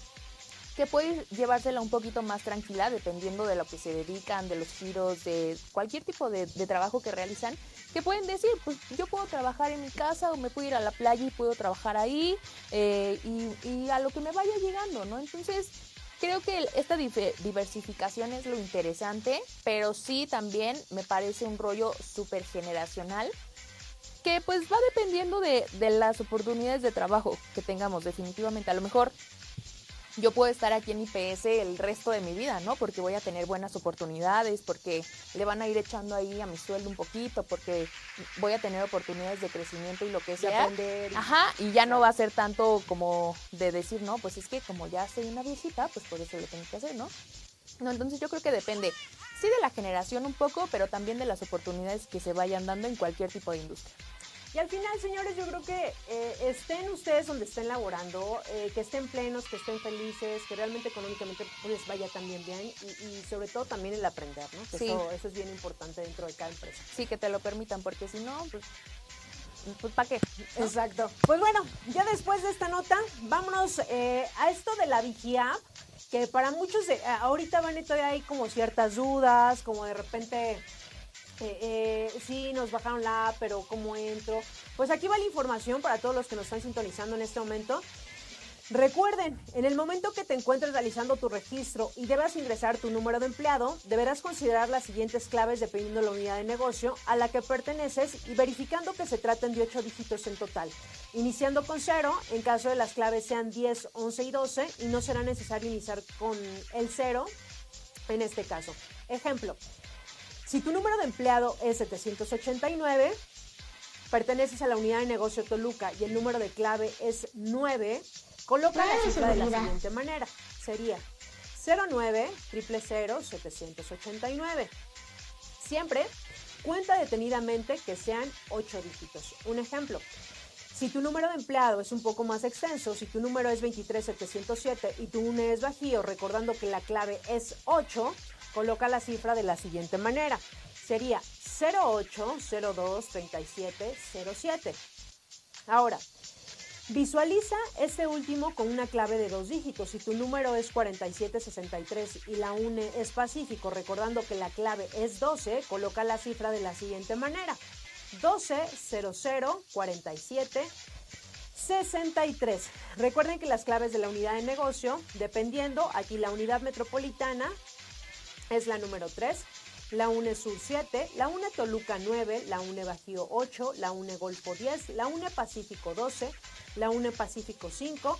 que puede llevársela un poquito más tranquila dependiendo de lo que se dedican, de los giros, de cualquier tipo de, trabajo que realizan, que pueden decir, pues yo puedo trabajar en mi casa o me puedo ir a la playa y puedo trabajar ahí eh, y, a lo que me vaya llegando, ¿no? Entonces, creo que esta diversificación es lo interesante, pero sí también me parece un rollo súper generacional que pues va dependiendo de, de las oportunidades de trabajo que tengamos definitivamente. A lo mejor yo puedo estar aquí en IPS el resto de mi vida, ¿no? Porque voy a tener buenas oportunidades, porque le van a ir echando ahí a mi sueldo un poquito, porque voy a tener oportunidades de crecimiento y lo que sea. aprender. y- Ajá, y ya no va a ser tanto como de decir, no, pues es que como ya soy una viejita, pues por eso lo tengo que hacer, ¿no? No, entonces yo creo que depende, sí de la generación un poco, pero también de las oportunidades que se vayan dando en cualquier tipo de industria. Y al final, señores, yo creo que eh, estén ustedes donde estén laborando, eh, que estén plenos, que estén felices, que realmente económicamente pues, les vaya también bien y, y sobre todo también el aprender, ¿no? Que Sí. eso, eso es bien importante dentro de cada empresa. Sí, que te lo permitan, porque si no, pues, pues ¿para qué? Exacto. Pues bueno, ya después de esta nota, vámonos eh, a esto de la vigía, que para muchos, ahorita van todavía hay como ciertas dudas, como de repente, eh, eh, sí, nos bajaron la app, pero ¿cómo entro? Pues aquí va la información para todos los que nos están sintonizando en este momento. Recuerden, en el momento que te encuentres realizando tu registro y debas ingresar tu número de empleado, deberás considerar las siguientes claves dependiendo de la unidad de negocio a la que perteneces y verificando que se traten de 8 dígitos en total, iniciando con 0 en caso de las claves sean 10, 11 y 12 y no será necesario iniciar con el 0 en este caso. Ejemplo, si tu número de empleado es 789, perteneces a la unidad de negocio Toluca y el número de clave es 9, Coloca la cifra de la siguiente manera. Sería 09 789. Siempre cuenta detenidamente que sean 8 dígitos. Un ejemplo. Si tu número de empleado es un poco más extenso, si tu número es 23707 y tu UNE es bajío, recordando que la clave es 8, coloca la cifra de la siguiente manera. Sería 08023707. Ahora, Visualiza este último con una clave de dos dígitos. Si tu número es 4763 y la UNE es Pacífico, recordando que la clave es 12, coloca la cifra de la siguiente manera. 12004763. Recuerden que las claves de la unidad de negocio, dependiendo, aquí la unidad metropolitana es la número 3, la UNE Sur 7, la UNE Toluca 9, la UNE Bajío 8, la UNE Golfo 10, la UNE Pacífico 12, la UNE Pacífico 5,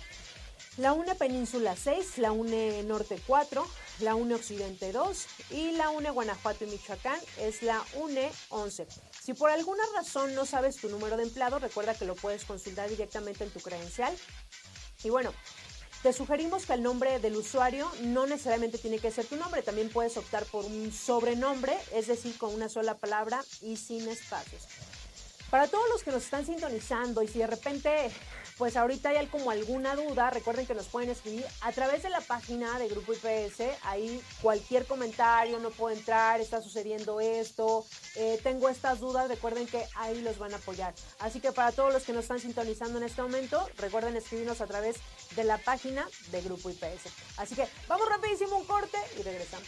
la UNE Península 6, la UNE Norte 4, la UNE Occidente 2 y la UNE Guanajuato y Michoacán es la UNE 11. Si por alguna razón no sabes tu número de empleado, recuerda que lo puedes consultar directamente en tu credencial. Y bueno, te sugerimos que el nombre del usuario no necesariamente tiene que ser tu nombre, también puedes optar por un sobrenombre, es decir, con una sola palabra y sin espacios. Para todos los que nos están sintonizando y si de repente pues ahorita hay como alguna duda, recuerden que nos pueden escribir a través de la página de Grupo IPS, ahí cualquier comentario, no puedo entrar, está sucediendo esto, eh, tengo estas dudas, recuerden que ahí los van a apoyar. Así que para todos los que nos están sintonizando en este momento, recuerden escribirnos a través de la página de Grupo IPS. Así que vamos rapidísimo un corte y regresamos.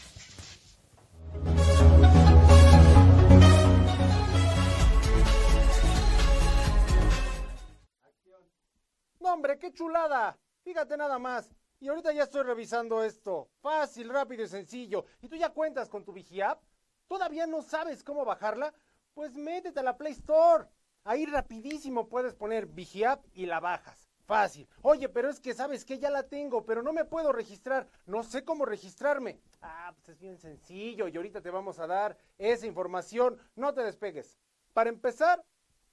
No, hombre, qué chulada. Fíjate nada más. Y ahorita ya estoy revisando esto. Fácil, rápido y sencillo. ¿Y tú ya cuentas con tu VigiApp? ¿Todavía no sabes cómo bajarla? Pues métete a la Play Store. Ahí rapidísimo puedes poner VigiApp y la bajas. Fácil. Oye, pero es que sabes que ya la tengo, pero no me puedo registrar. No sé cómo registrarme. Ah, pues es bien sencillo y ahorita te vamos a dar esa información. No te despegues. Para empezar,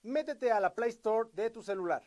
métete a la Play Store de tu celular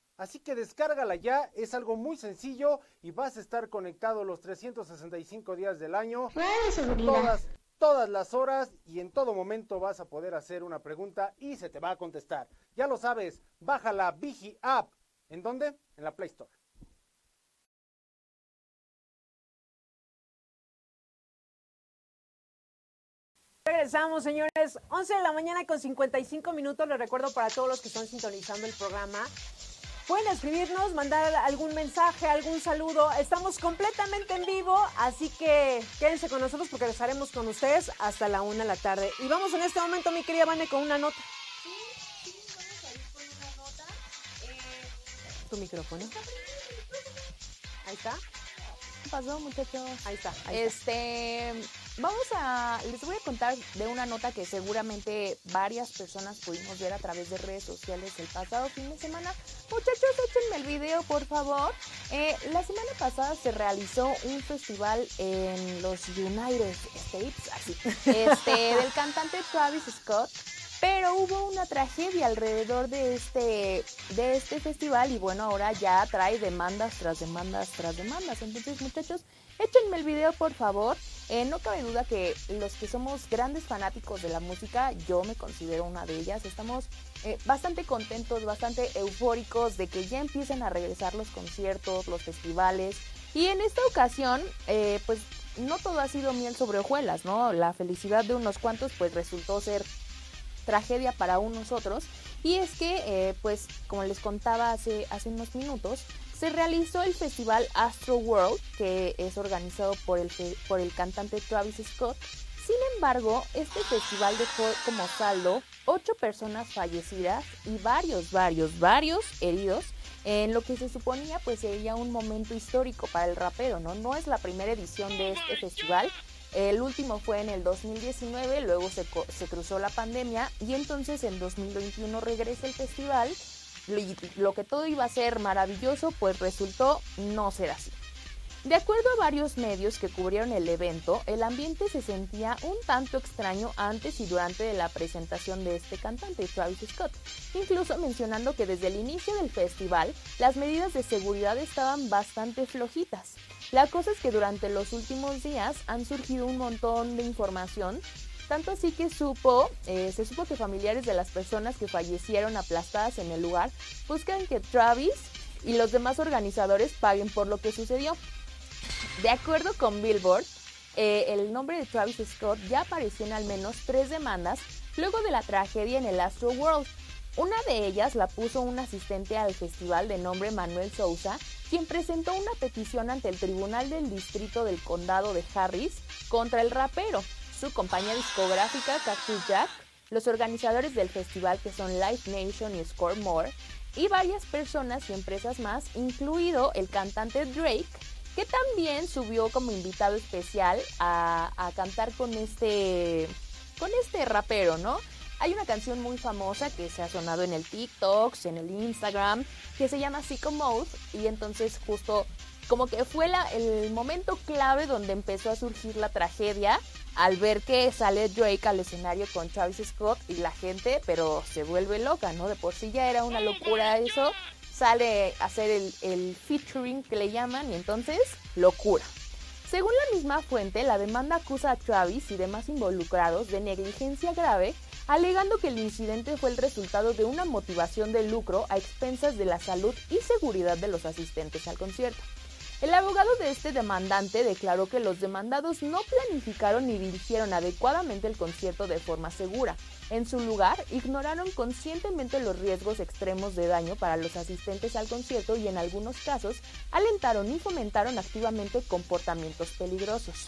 Así que descárgala ya, es algo muy sencillo y vas a estar conectado los 365 días del año, todas, todas las horas y en todo momento vas a poder hacer una pregunta y se te va a contestar. Ya lo sabes, baja la Vigi App. ¿En dónde? En la Play Store. Regresamos, señores. 11 de la mañana con 55 minutos. Les recuerdo para todos los que están sintonizando el programa Pueden escribirnos, mandar algún mensaje, algún saludo. Estamos completamente en vivo, así que quédense con nosotros porque estaremos con ustedes hasta la una de la tarde. Y vamos en este momento, mi querida Vane, con una nota. Sí, sí, vamos a ir con una nota. Eh, tu micrófono. Ahí está. ¿Qué pasó, muchachos? Ahí está. Ahí este, vamos a, les voy a contar de una nota que seguramente varias personas pudimos ver a través de redes sociales el pasado fin de semana. Muchachos, échenme el video, por favor. Eh, la semana pasada se realizó un festival en los United States, así, este, *laughs* del cantante Travis Scott. Pero hubo una tragedia alrededor de este, de este festival y bueno, ahora ya trae demandas tras demandas tras demandas. Entonces, muchachos, échenme el video, por favor. Eh, no cabe duda que los que somos grandes fanáticos de la música, yo me considero una de ellas, estamos eh, bastante contentos, bastante eufóricos de que ya empiecen a regresar los conciertos, los festivales. Y en esta ocasión, eh, pues no todo ha sido miel sobre hojuelas, ¿no? La felicidad de unos cuantos pues resultó ser tragedia para unos otros. Y es que, pues como les contaba hace, hace unos minutos, se realizó el festival Astro World, que es organizado por el, por el cantante Travis Scott. Sin embargo, este festival dejó como saldo ocho personas fallecidas y varios, varios, varios heridos en lo que se suponía pues sería un momento histórico para el rapero, ¿no? No es la primera edición de este festival, el último fue en el 2019, luego se, se cruzó la pandemia y entonces en 2021 regresa el festival lo que todo iba a ser maravilloso, pues resultó no ser así. De acuerdo a varios medios que cubrieron el evento, el ambiente se sentía un tanto extraño antes y durante la presentación de este cantante, Travis Scott, incluso mencionando que desde el inicio del festival las medidas de seguridad estaban bastante flojitas. La cosa es que durante los últimos días han surgido un montón de información tanto así que supo, eh, se supo que familiares de las personas que fallecieron aplastadas en el lugar buscan que Travis y los demás organizadores paguen por lo que sucedió. De acuerdo con Billboard, eh, el nombre de Travis Scott ya apareció en al menos tres demandas luego de la tragedia en el Astro World. Una de ellas la puso un asistente al festival de nombre Manuel Sousa, quien presentó una petición ante el Tribunal del Distrito del Condado de Harris contra el rapero, su compañía discográfica Cactus Jack, los organizadores del festival que son Live Nation y Score More, y varias personas y empresas más, incluido el cantante Drake, que también subió como invitado especial a, a cantar con este, con este rapero, ¿no? Hay una canción muy famosa que se ha sonado en el TikTok, en el Instagram, que se llama Psycho Mode, y entonces justo como que fue la, el momento clave donde empezó a surgir la tragedia al ver que sale Drake al escenario con Travis Scott y la gente, pero se vuelve loca, ¿no? De por sí ya era una locura eso, sale a hacer el, featuring que le llaman y entonces locura. Según la misma fuente, la demanda acusa a Travis y demás involucrados de negligencia grave, alegando que el incidente fue el resultado de una motivación de lucro a expensas de la salud y seguridad de los asistentes al concierto. El abogado de este demandante declaró que los demandados no planificaron ni dirigieron adecuadamente el concierto de forma segura. En su lugar, ignoraron conscientemente los riesgos extremos de daño para los asistentes al concierto y en algunos casos alentaron y fomentaron activamente comportamientos peligrosos.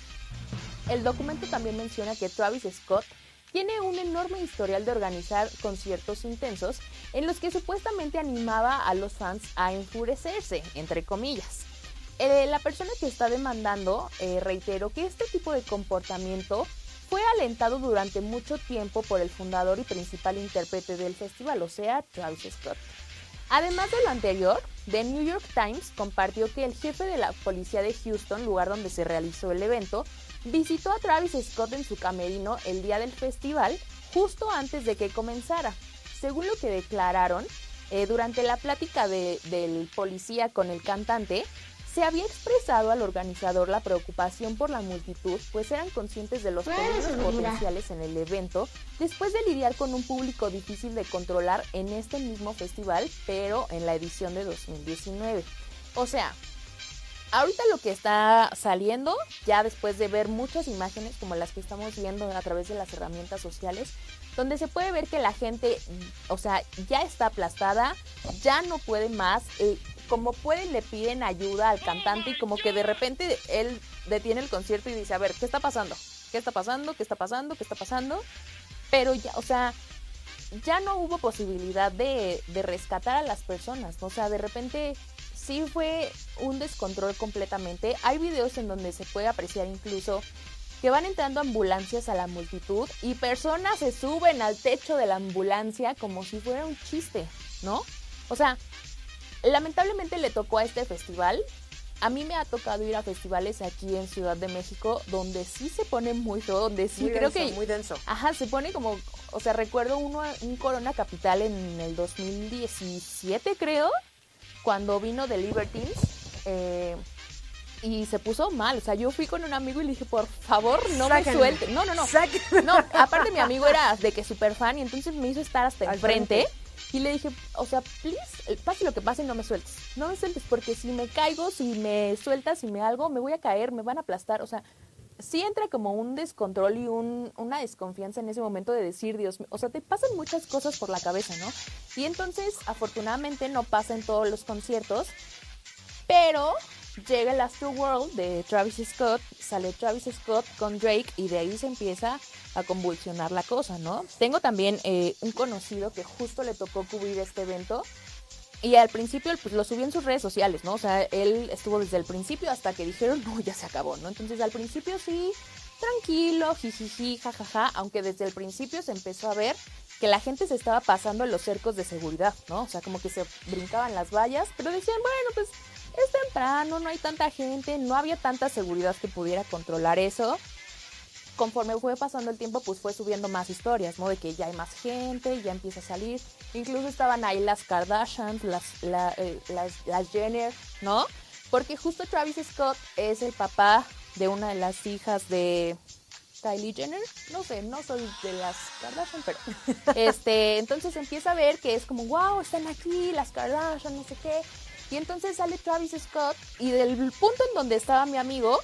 El documento también menciona que Travis Scott tiene un enorme historial de organizar conciertos intensos en los que supuestamente animaba a los fans a enfurecerse, entre comillas. Eh, la persona que está demandando eh, reiteró que este tipo de comportamiento fue alentado durante mucho tiempo por el fundador y principal intérprete del festival, o sea, Travis Scott. Además de lo anterior, The New York Times compartió que el jefe de la policía de Houston, lugar donde se realizó el evento, visitó a Travis Scott en su camerino el día del festival, justo antes de que comenzara. Según lo que declararon, eh, durante la plática del policía con el cantante, se había expresado al organizador la preocupación por la multitud, pues eran conscientes de los peligros potenciales en el evento, después de lidiar con un público difícil de controlar en este mismo festival, pero en la edición de 2019. O sea, ahorita lo que está saliendo, ya después de ver muchas imágenes como las que estamos viendo a través de las herramientas sociales, donde se puede ver que la gente, o sea, ya está aplastada, ya no puede más. Eh, como pueden le piden ayuda al cantante y como que de repente él detiene el concierto y dice, a ver, ¿qué está pasando? ¿Qué está pasando? ¿Qué está pasando? ¿Qué está pasando? Pero ya, o sea, ya no hubo posibilidad de, de rescatar a las personas, o sea, de repente sí fue un descontrol completamente. Hay videos en donde se puede apreciar incluso que van entrando ambulancias a la multitud y personas se suben al techo de la ambulancia como si fuera un chiste, ¿no? O sea, lamentablemente le tocó a este festival. A mí me ha tocado ir a festivales aquí en Ciudad de México donde sí se pone muy feo, donde sí creo que... Muy denso. Ajá, se pone como, o sea, recuerdo uno, un Corona Capital en el 2017 creo, cuando vino The Libertines. Eh, y se puso mal. O sea, yo fui con un amigo y le dije, por favor, no me suelte. No, no, no. No, aparte mi amigo era de que súper fan y entonces me hizo estar hasta enfrente. Y le dije, o sea, please, pase lo que pase, no me sueltes. No me sueltes porque si me caigo, si me sueltas, si me algo, me voy a caer, me van a aplastar. O sea, sí entra como un descontrol y un, una desconfianza en ese momento de decir, Dios, o sea, te pasan muchas cosas por la cabeza, ¿no? Y entonces, afortunadamente, no pasa en todos los conciertos, pero llega el Astro World de Travis Scott, sale Travis Scott con Drake y de ahí se empieza a convulsionar la cosa, ¿no? Tengo también eh, un conocido que justo le tocó cubrir este evento y al principio pues, lo subió en sus redes sociales, ¿no? O sea, él estuvo desde el principio hasta que dijeron, no, ya se acabó, ¿no? Entonces al principio sí, tranquilo, jijiji, jajaja, aunque desde el principio se empezó a ver que la gente se estaba pasando en los cercos de seguridad, ¿no? O sea, como que se brincaban las vallas, pero decían, bueno, pues es temprano, no hay tanta gente, no había tanta seguridad que pudiera controlar eso. Conforme fue pasando el tiempo, pues fue subiendo más historias, ¿no? De que ya hay más gente, ya empieza a salir. Incluso estaban ahí las Kardashians, las, eh, las, las Jenner, ¿no? Porque justo Travis Scott es el papá de una de las hijas de Kylie Jenner, no sé, no soy de las Kardashian, pero *laughs* este, entonces empieza a ver que es como, wow, están aquí las Kardashian, no sé qué, y entonces sale Travis Scott y del punto en donde estaba mi amigo,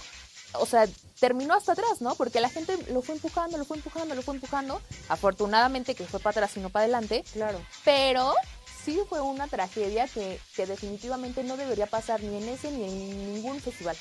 o sea, terminó hasta atrás, ¿no? Porque la gente lo fue empujando, lo fue empujando, lo fue empujando. Afortunadamente que fue para atrás y no para adelante. Claro. Pero sí fue una tragedia que, que definitivamente no debería pasar ni en ese ni en ningún festival.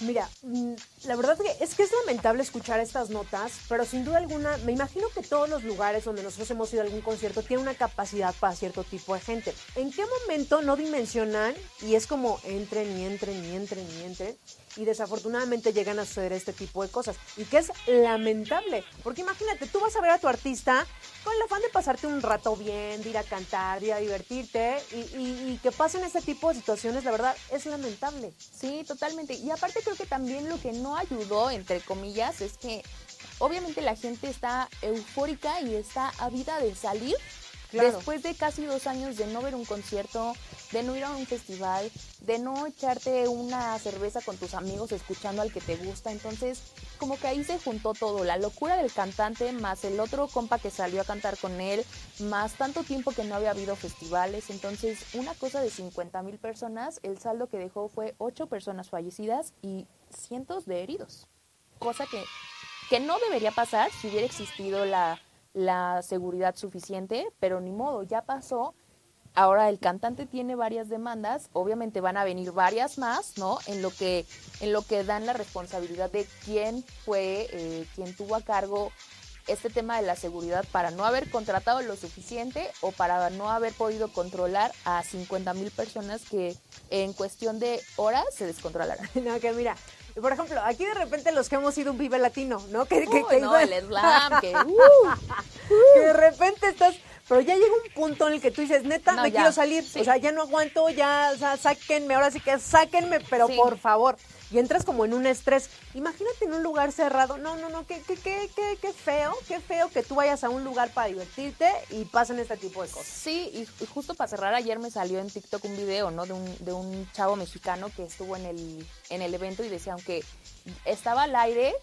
Mira, mm, la verdad que es que es lamentable escuchar estas notas, pero sin duda alguna, me imagino que todos los lugares donde nosotros hemos ido a algún concierto tienen una capacidad para cierto tipo de gente. ¿En qué momento no dimensionan y es como entren y entren y entren y entren? Y desafortunadamente llegan a suceder este tipo de cosas y que es lamentable, porque imagínate, tú vas a ver a tu artista con el afán de pasarte un rato bien, de ir a cantar, de ir a divertirte y, que pasen este tipo de situaciones, la verdad, es lamentable. Sí, totalmente. Y aparte creo que también lo que no ayudó, entre comillas, es que obviamente la gente está eufórica y está ávida de salir Después de casi dos años de no ver un concierto, de no ir a un festival, de no echarte una cerveza con tus amigos escuchando al que te gusta, entonces como que ahí se juntó todo, la locura del cantante más el otro compa que salió a cantar con él, más tanto tiempo que no había habido festivales, entonces una cosa de 50 mil personas, el saldo que dejó fue ocho personas fallecidas y cientos de heridos, cosa que, que no debería pasar si hubiera existido la la seguridad suficiente, pero ni modo, ya pasó. Ahora el cantante tiene varias demandas, obviamente van a venir varias más, ¿no? En lo que, en lo que dan la responsabilidad de quién fue, eh, quién tuvo a cargo este tema de la seguridad para no haber contratado lo suficiente o para no haber podido controlar a 50 mil personas que en cuestión de horas se descontrolaran. *laughs* No, que mira, por ejemplo, aquí de repente los que hemos ido un Vive Latino, ¿no? Que, que, Uy, que no, el slam, que, *laughs* uh, que de repente estás, pero ya llega un punto en el que tú dices, neta, No, me ya. quiero salir, Sí. o sea, ya no aguanto, ya, o sea, sáquenme, ahora sí que sáquenme, pero Sí. por favor. Y entras como en un estrés. Imagínate en un lugar cerrado. No, no, no, qué, qué, qué, qué, qué feo, qué feo que tú vayas a un lugar para divertirte y pasen este tipo de cosas. Sí, y, y justo para cerrar, ayer me salió en TikTok un video, ¿no? De un, de un chavo mexicano que estuvo en el, en el evento y decía, aunque estaba al aire,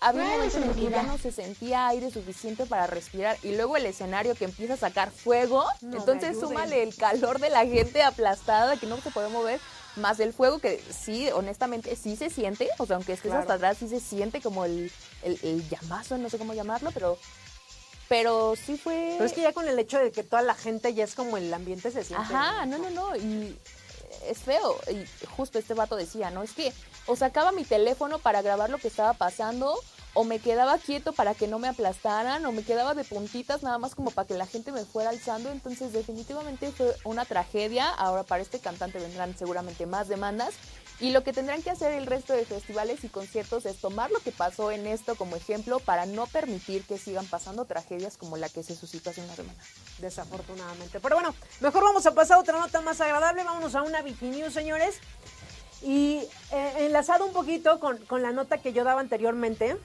había un Claro, momento en el que ya no se sentía aire suficiente para respirar. Y luego el escenario que empieza a sacar fuego, No, entonces súmale el calor de la gente aplastada que no se puede mover, más el fuego que sí, honestamente, sí se siente, o sea, aunque estés Claro. hasta atrás, sí se siente como el, el, el llamazo, no sé cómo llamarlo, pero... Pero sí fue... Pero es que ya con el hecho de que toda la gente ya es como el ambiente se siente. Ajá, no, no, no, y es feo. Y justo este vato decía, ¿no? Es que o sacaba mi teléfono para grabar lo que estaba pasando, o me quedaba quieto para que no me aplastaran, o me quedaba de puntitas nada más como para que la gente me fuera alzando. Entonces definitivamente fue una tragedia. Ahora para este cantante vendrán seguramente más demandas. Y lo que tendrán que hacer el resto de festivales y conciertos es tomar lo que pasó en esto como ejemplo para no permitir que sigan pasando tragedias como la que se suscitó hace una semana. desafortunadamente. Pero bueno, mejor vamos a pasar a otra nota más agradable. Vámonos a una News, señores. Y eh, enlazado un poquito con, con la nota que yo daba anteriormente.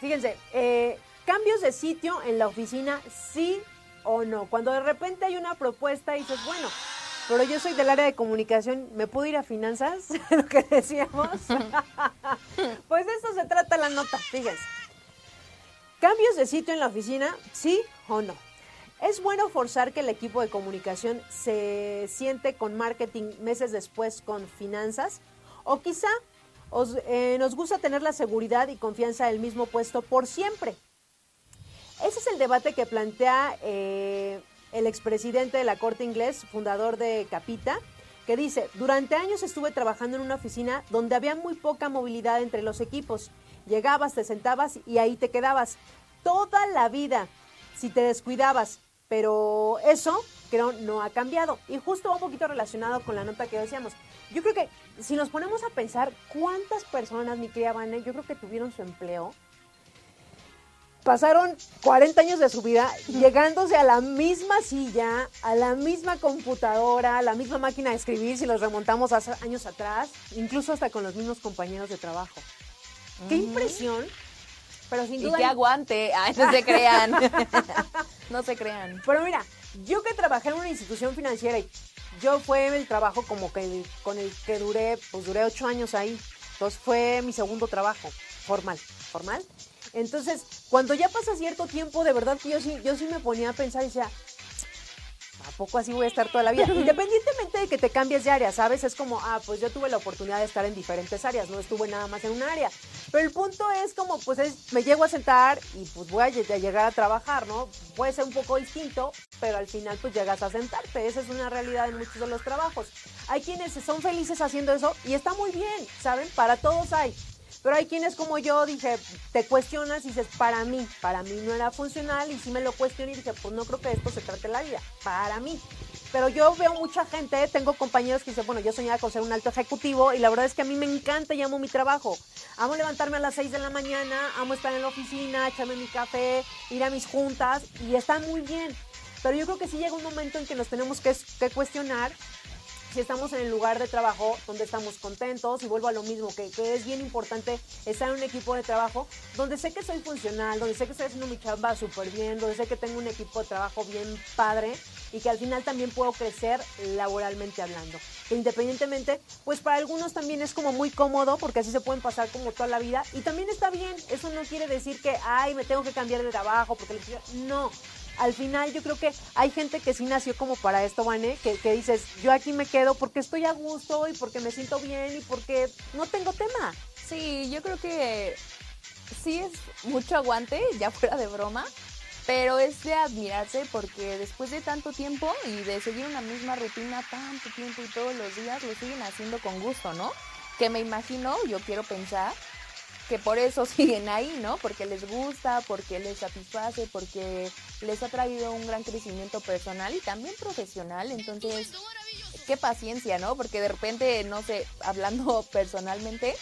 Fíjense, eh, cambios de sitio en la oficina, sí o no. Cuando de repente hay una propuesta y dices, bueno, pero yo soy del área de comunicación, ¿me puedo ir a finanzas? *laughs* Lo que decíamos. *laughs* pues de eso se trata la nota, fíjense. ¿Cambios de sitio en la oficina? ¿Sí o no? ¿Es bueno forzar que el equipo de comunicación se siente con marketing meses después con finanzas? ¿O quizá os- eh, nos gusta tener la seguridad y confianza del mismo puesto por siempre? Ese es el debate que plantea eh, el expresidente de la Corte Inglés, fundador de Capita, que dice, durante años estuve trabajando en una oficina donde había muy poca movilidad entre los equipos. Llegabas, te sentabas y ahí te quedabas. Toda la vida, si te descuidabas. Pero eso, creo, no ha cambiado. Y justo un poquito relacionado con la nota que decíamos. Yo creo que si nos ponemos a pensar cuántas personas, mi querida Vane, yo creo que tuvieron su empleo pasaron 40 años de su vida llegándose a la misma silla, a la misma computadora, a la misma máquina de escribir, si los remontamos hace años atrás, incluso hasta con los mismos compañeros de trabajo. ¡Qué impresión! Pero sin Y duda... que aguante. *laughs* Ay, no se crean. *laughs* no se crean. Pero mira, yo que trabajé en una institución financiera y yo fue el trabajo como que con el que duré, pues duré ocho años ahí. Entonces fue mi segundo trabajo, formal, formal. Entonces, cuando ya pasa cierto tiempo, de verdad que yo sí, yo sí me ponía a pensar y decía, ¿a poco así voy a estar toda la vida? Independientemente de que te cambies de área, ¿sabes? Es como, ah, pues yo tuve la oportunidad de estar en diferentes áreas, no estuve nada más en un área. Pero el punto es como, pues es, me llego a sentar y pues voy a, a llegar a trabajar, ¿no? Puede ser un poco distinto, pero al final pues llegas a sentarte. Esa es una realidad en muchos de los trabajos. Hay quienes son felices haciendo eso y está muy bien, ¿saben? Para todos hay. Pero hay quienes como yo dije, te cuestionas y dices, para mí, para mí no era funcional y sí me lo cuestioné y dije, pues no creo que esto se trate la vida, para mí. Pero yo veo mucha gente, tengo compañeros que dicen, bueno, yo soñaba con ser un alto ejecutivo y la verdad es que a mí me encanta y amo mi trabajo. Amo levantarme a las 6 de la mañana, amo estar en la oficina, echarme mi café, ir a mis juntas y está muy bien. Pero yo creo que sí llega un momento en que nos tenemos que cuestionar si estamos en el lugar de trabajo donde estamos contentos y vuelvo a lo mismo, que, es bien importante estar en un equipo de trabajo donde sé que soy funcional, donde sé que estoy haciendo mi chamba súper bien, donde sé que tengo un equipo de trabajo bien padre y que al final también puedo crecer laboralmente hablando. Que independientemente, pues para algunos también es como muy cómodo porque así se pueden pasar como toda la vida y también está bien, eso no quiere decir que, ay, me tengo que cambiar de trabajo porque no al final yo creo que hay gente que sí nació como para esto, Vane, que, que dices, yo aquí me quedo porque estoy a gusto y porque me siento bien y porque no tengo tema. Sí, yo creo que sí es mucho aguante, *laughs* ya fuera de broma, pero es de admirarse porque después de tanto tiempo y de seguir una misma rutina tanto tiempo y todos los días, lo siguen haciendo con gusto, ¿no? Que me imagino, yo quiero pensar, que por eso *laughs* siguen ahí, ¿no? Porque les gusta, porque les satisface, porque les ha traído un gran crecimiento personal y también profesional. Entonces, qué paciencia, ¿no? Porque de repente, no sé, hablando *laughs* personalmente,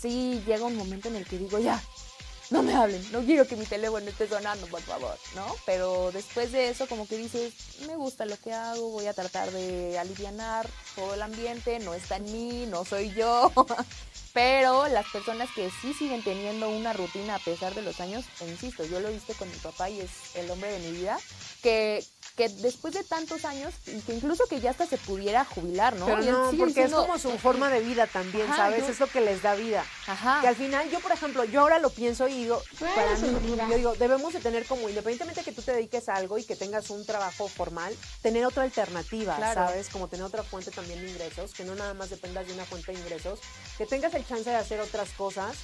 sí llega un momento en el que digo, ya, no me hablen, no quiero que mi teléfono esté sonando, por favor, ¿no? Pero después de eso, como que dices, me gusta lo que hago, voy a tratar de alivianar todo el ambiente, no está en mí, no soy yo. *laughs* Pero las personas que sí siguen teniendo una rutina a pesar de los años, insisto, yo lo he visto con mi papá y es el hombre de mi vida, que, que después de tantos años, y que incluso que ya hasta se pudiera jubilar, ¿no? Pero no, porque es como su forma de vida también, Ajá, ¿sabes? yo- Es lo que les da vida. Ajá. Que al final, yo por ejemplo, yo ahora lo pienso y digo, Bueno, para mí, seguridad. yo digo, debemos de tener como, independientemente que tú te dediques a algo y que tengas un trabajo formal, tener otra alternativa, Claro. ¿sabes? Como tener otra fuente también de ingresos, que no nada más dependas de una fuente de ingresos, que tengas el chance de hacer otras cosas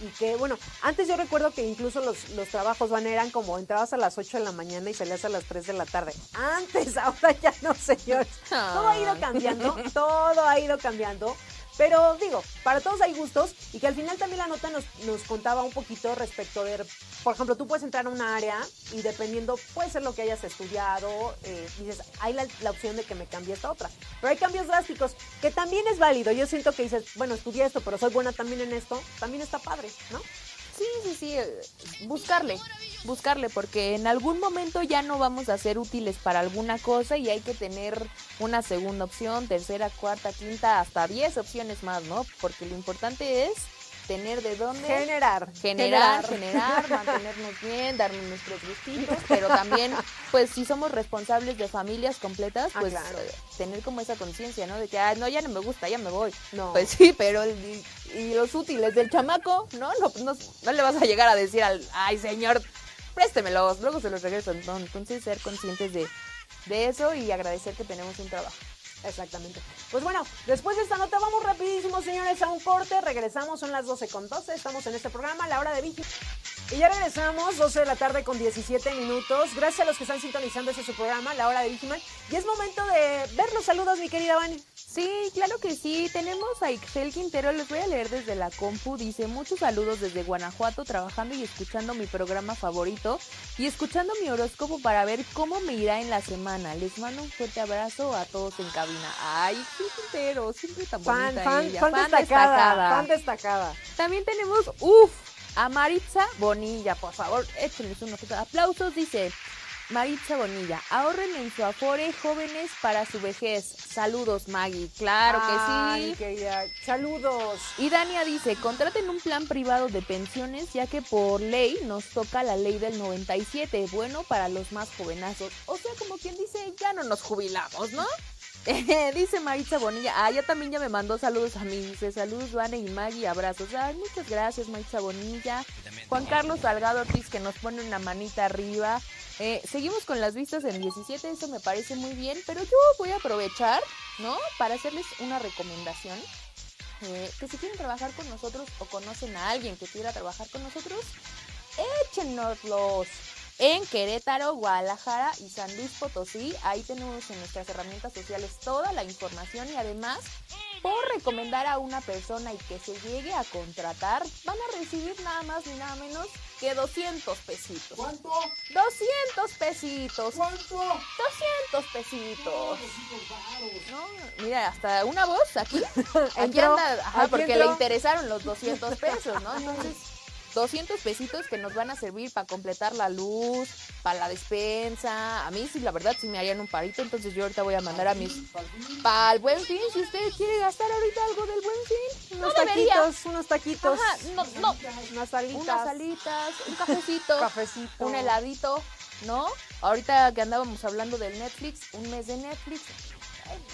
y que, bueno, antes yo recuerdo que incluso los, los trabajos van eran como entrabas a las 8 de la mañana y salías a las 3 de la tarde. Antes, *laughs* ahora ya no, señores. Todo ha ido cambiando, todo ha ido cambiando. Pero digo, para todos hay gustos y que al final también la nota nos, nos contaba un poquito respecto de, por ejemplo, tú puedes entrar a una área y dependiendo, puede ser lo que hayas estudiado, eh, dices, hay la, la opción de que me cambie esta otra. Pero hay cambios drásticos, que también es válido. Yo siento que dices, bueno, estudié esto, pero soy buena también en esto, también está padre, ¿no? Sí, sí, sí, eh, buscarle, buscarle, porque en algún momento ya no vamos a ser útiles para alguna cosa y hay que tener una segunda opción, tercera, cuarta, quinta, hasta 10 opciones más, ¿no? Porque lo importante es tener de dónde Generar. generar, generar, mantenernos bien, darnos nuestros gustitos, pero también, pues si somos responsables de familias completas, Ah, pues claro. eh, tener como esa conciencia, ¿no? De que, ah, no, ya no me gusta, ya me voy. No. Pues sí, pero y, y los útiles del chamaco, ¿no? No, no, no le vas a llegar a decir al, ay, señor, préstemelos, luego se los regreso. No, entonces ser conscientes de, de eso y agradecer que tenemos un trabajo. Exactamente. Pues bueno, después de esta nota vamos rapidísimo, señores, a un corte. Regresamos, son las 12 con 12. Estamos en este programa, la hora de Vicky. Y ya regresamos, 12 de la tarde con 17 minutos. Gracias a los que están sintonizando este su programa, la hora de Vigiman. Y es momento de ver los saludos, mi querida Vani. Sí, claro que sí. Tenemos a Ixel Quintero, les voy a leer desde la compu. Dice, muchos saludos desde Guanajuato, trabajando y escuchando mi programa favorito y escuchando mi horóscopo para ver cómo me irá en la semana. Les mando un fuerte abrazo a todos en cabina. Ay, Ixel Quintero, siempre tan Fan, bonita fan, ella. fan, destacada, fan destacada. También tenemos, uff, a Maritza Bonilla, por favor, échenles unos aplausos. Dice Maritza Bonilla, ahorren en su afore jóvenes para su vejez. Saludos, Maggie. Claro Ay, que sí. querida, Saludos. Y Dania dice, contraten un plan privado de pensiones ya que por ley nos toca la ley del 97, bueno para los más jovenazos. O sea, como quien dice, ya no nos jubilamos, ¿no? *laughs* dice Maritza Bonilla, ah, ya también ya me mandó saludos a mí, dice saludos Vane y Maggie, abrazos. Ay, muchas gracias Maritza Bonilla. Juan Carlos Salgado Ortiz que nos pone una manita arriba. Eh, seguimos con las vistas en 17, eso me parece muy bien, pero yo voy a aprovechar, ¿no? Para hacerles una recomendación. Eh, que si quieren trabajar con nosotros o conocen a alguien que quiera trabajar con nosotros, échenoslos en Querétaro, Guadalajara y San Luis Potosí. Ahí tenemos en nuestras herramientas sociales toda la información y además por recomendar a una persona y que se llegue a contratar, van a recibir nada más ni nada menos que 200 pesitos. ¿Cuánto? 200 pesitos. ¿Cuánto? 200 pesitos. No, mira, hasta una voz aquí. *laughs* Aquí anda, ajá, porque entró. le interesaron los 200 pesos, ¿no? Entonces, 200 pesitos que nos van a servir para completar la luz, para la despensa. A mí sí, la verdad, sí me harían un parito, entonces yo ahorita voy a mandar a mis... Para el buen fin, si usted quiere gastar ahorita algo del buen fin. No Unos debería. taquitos, unos taquitos. Ajá, no, no. Unas salitas. Unas alitas, un cafecito. *laughs* Cafecito. un heladito, ¿no? Ahorita que andábamos hablando del Netflix, un mes de Netflix.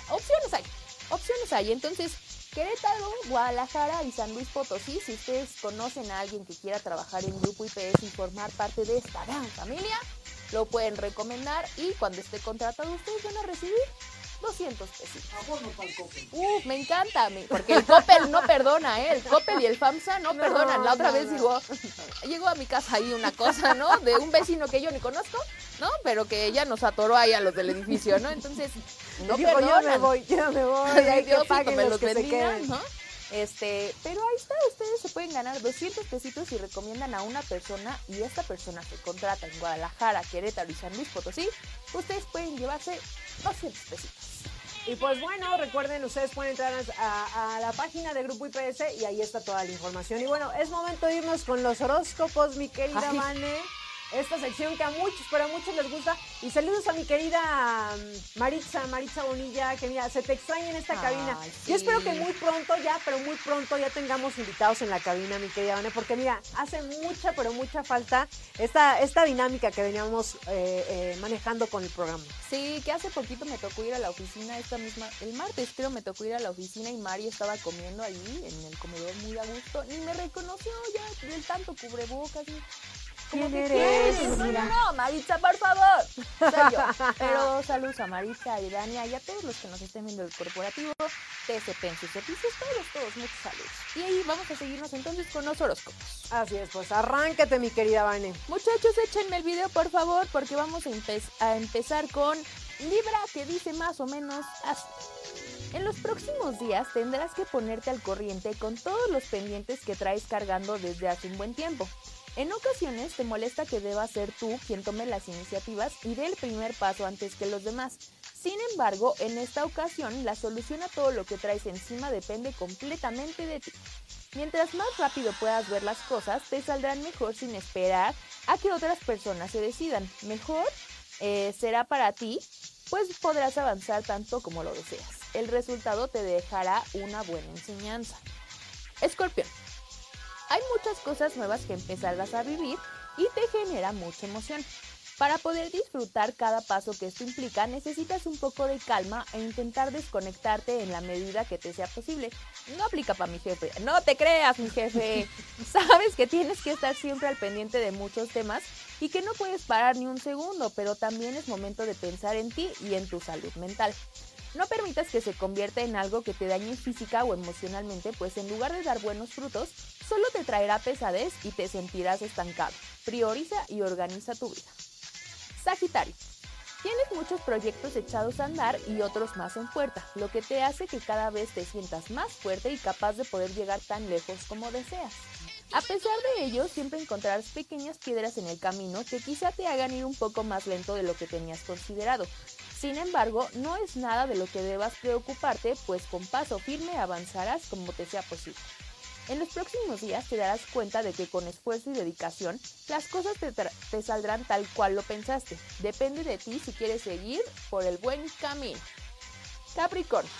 Opciones hay, opciones hay. Entonces, Querétaro, Guadalajara y San Luis Potosí, si ustedes conocen a alguien que quiera trabajar en Grupo IPS y formar parte de esta gran familia, lo pueden recomendar y cuando esté contratado ustedes van a recibir 200 pesos. Uf, me encanta, me- porque el Coppel no perdona, ¿eh? El Coppel y el FAMSA no, No, perdonan. La otra no, vez no. digo, llegó a mi casa ahí una cosa, ¿no? De un vecino que yo ni conozco, ¿no? Pero que ya nos atoró ahí a los del edificio, ¿no? Entonces, no Dijo, yo perdonan. me voy, yo me voy. Ay, hay que paguen los los que se queden. ¿no? Este, pero ahí está, ustedes se pueden ganar 200 pesitos si recomiendan a una persona y esta persona se contrata en Guadalajara, Querétaro y San Luis Potosí, ustedes pueden llevarse 200 pesitos. Y pues bueno, recuerden, ustedes pueden entrar a, a, la página de Grupo IPS y ahí está toda la información. Y bueno, es momento de irnos con los horóscopos, mi querida Vane esta sección que a muchos, pero a muchos les gusta. Y saludos a mi querida mm, Maritza, Maritza Bonilla, que mira, se te extraña en esta cabina. Yo espero que muy pronto ya, pero muy pronto ya tengamos invitados en la cabina, mi querida Vane, porque mira, hace mucha, pero mucha falta esta, esta dinámica que veníamos eh, eh, manejando con el programa. Sí, que hace poquito me tocó ir a la oficina esta misma, el martes creo me tocó ir a la oficina y Mari estaba comiendo ahí en el comedor muy a gusto y me reconoció ya del tanto cubrebocas. ¿Quién eres? No, no, no, Maritza, por favor. Soy yo. *laughs* Pero saludos a Maritza, y Dania y a todos los que nos estén viendo el corporativo, TSP en sus servicios, todos, todos, muchos saludos. Y ahí vamos a seguirnos entonces con los horóscopos. Así es, pues arráncate, mi querida Vane. Muchachos, échenme el video, por favor, porque vamos a, a empezar con Libra, que dice más o menos así. En los próximos días tendrás que ponerte al corriente con todos los pendientes que traes cargando desde hace un buen tiempo. En ocasiones te molesta que deba ser tú quien tome las iniciativas y dé el primer paso antes que los demás. Sin embargo, en esta ocasión, la solución a todo lo que traes encima depende completamente de ti. Mientras más rápido puedas ver las cosas, te saldrán mejor sin esperar a que otras personas se decidan. Mejor eh, será para ti, pues podrás avanzar tanto como lo deseas. El resultado te dejará una buena enseñanza. Escorpión. Hay muchas cosas nuevas que empezarás a vivir y te genera mucha emoción. Para poder disfrutar cada paso que esto implica, necesitas un poco de calma e intentar desconectarte en la medida que te sea posible. No aplica para mi jefe. No te creas, mi jefe. *laughs* Sabes que tienes que estar siempre al pendiente de muchos temas y que no puedes parar ni un segundo, pero también es momento de pensar en ti y en tu salud mental. No permitas que se convierta en algo que te dañe física o emocionalmente, pues en lugar de dar buenos frutos, solo te traerá pesadez y te sentirás estancado. Prioriza y organiza tu vida. Sagitario. Tienes muchos proyectos echados a andar y otros más en puerta, lo que te hace que cada vez te sientas más fuerte y capaz de poder llegar tan lejos como deseas. A pesar de ello, siempre encontrarás pequeñas piedras en el camino que quizá te hagan ir un poco más lento de lo que tenías considerado. Sin embargo, no es nada de lo que debas preocuparte, pues con paso firme avanzarás como te sea posible. En los próximos días te darás cuenta de que con esfuerzo y dedicación las cosas te, saldrán tal cual lo pensaste. Depende de ti si quieres seguir por el buen camino. Capricornio.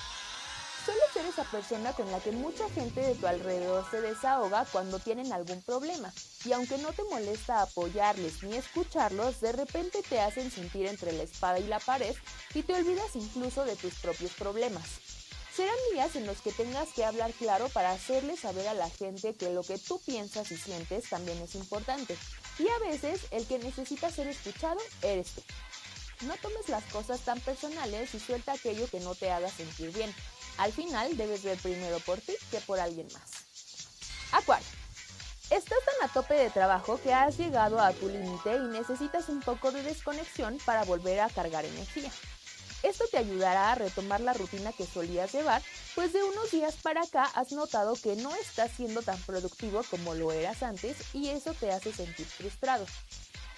Suele ser esa persona con la que mucha gente de tu alrededor se desahoga cuando tienen algún problema. Y aunque no te molesta apoyarles ni escucharlos, de repente te hacen sentir entre la espada y la pared y te olvidas incluso de tus propios problemas. Serán días en los que tengas que hablar claro para hacerle saber a la gente que lo que tú piensas y sientes también es importante. Y a veces el que necesita ser escuchado eres tú. No tomes las cosas tan personales y suelta aquello que no te haga sentir bien. Al final debes ver primero por ti que por alguien más. Acuario. Estás tan a tope de trabajo que has llegado a tu límite y necesitas un poco de desconexión para volver a cargar energía. Esto te ayudará a retomar la rutina que solías llevar, pues de unos días para acá has notado que no estás siendo tan productivo como lo eras antes y eso te hace sentir frustrado.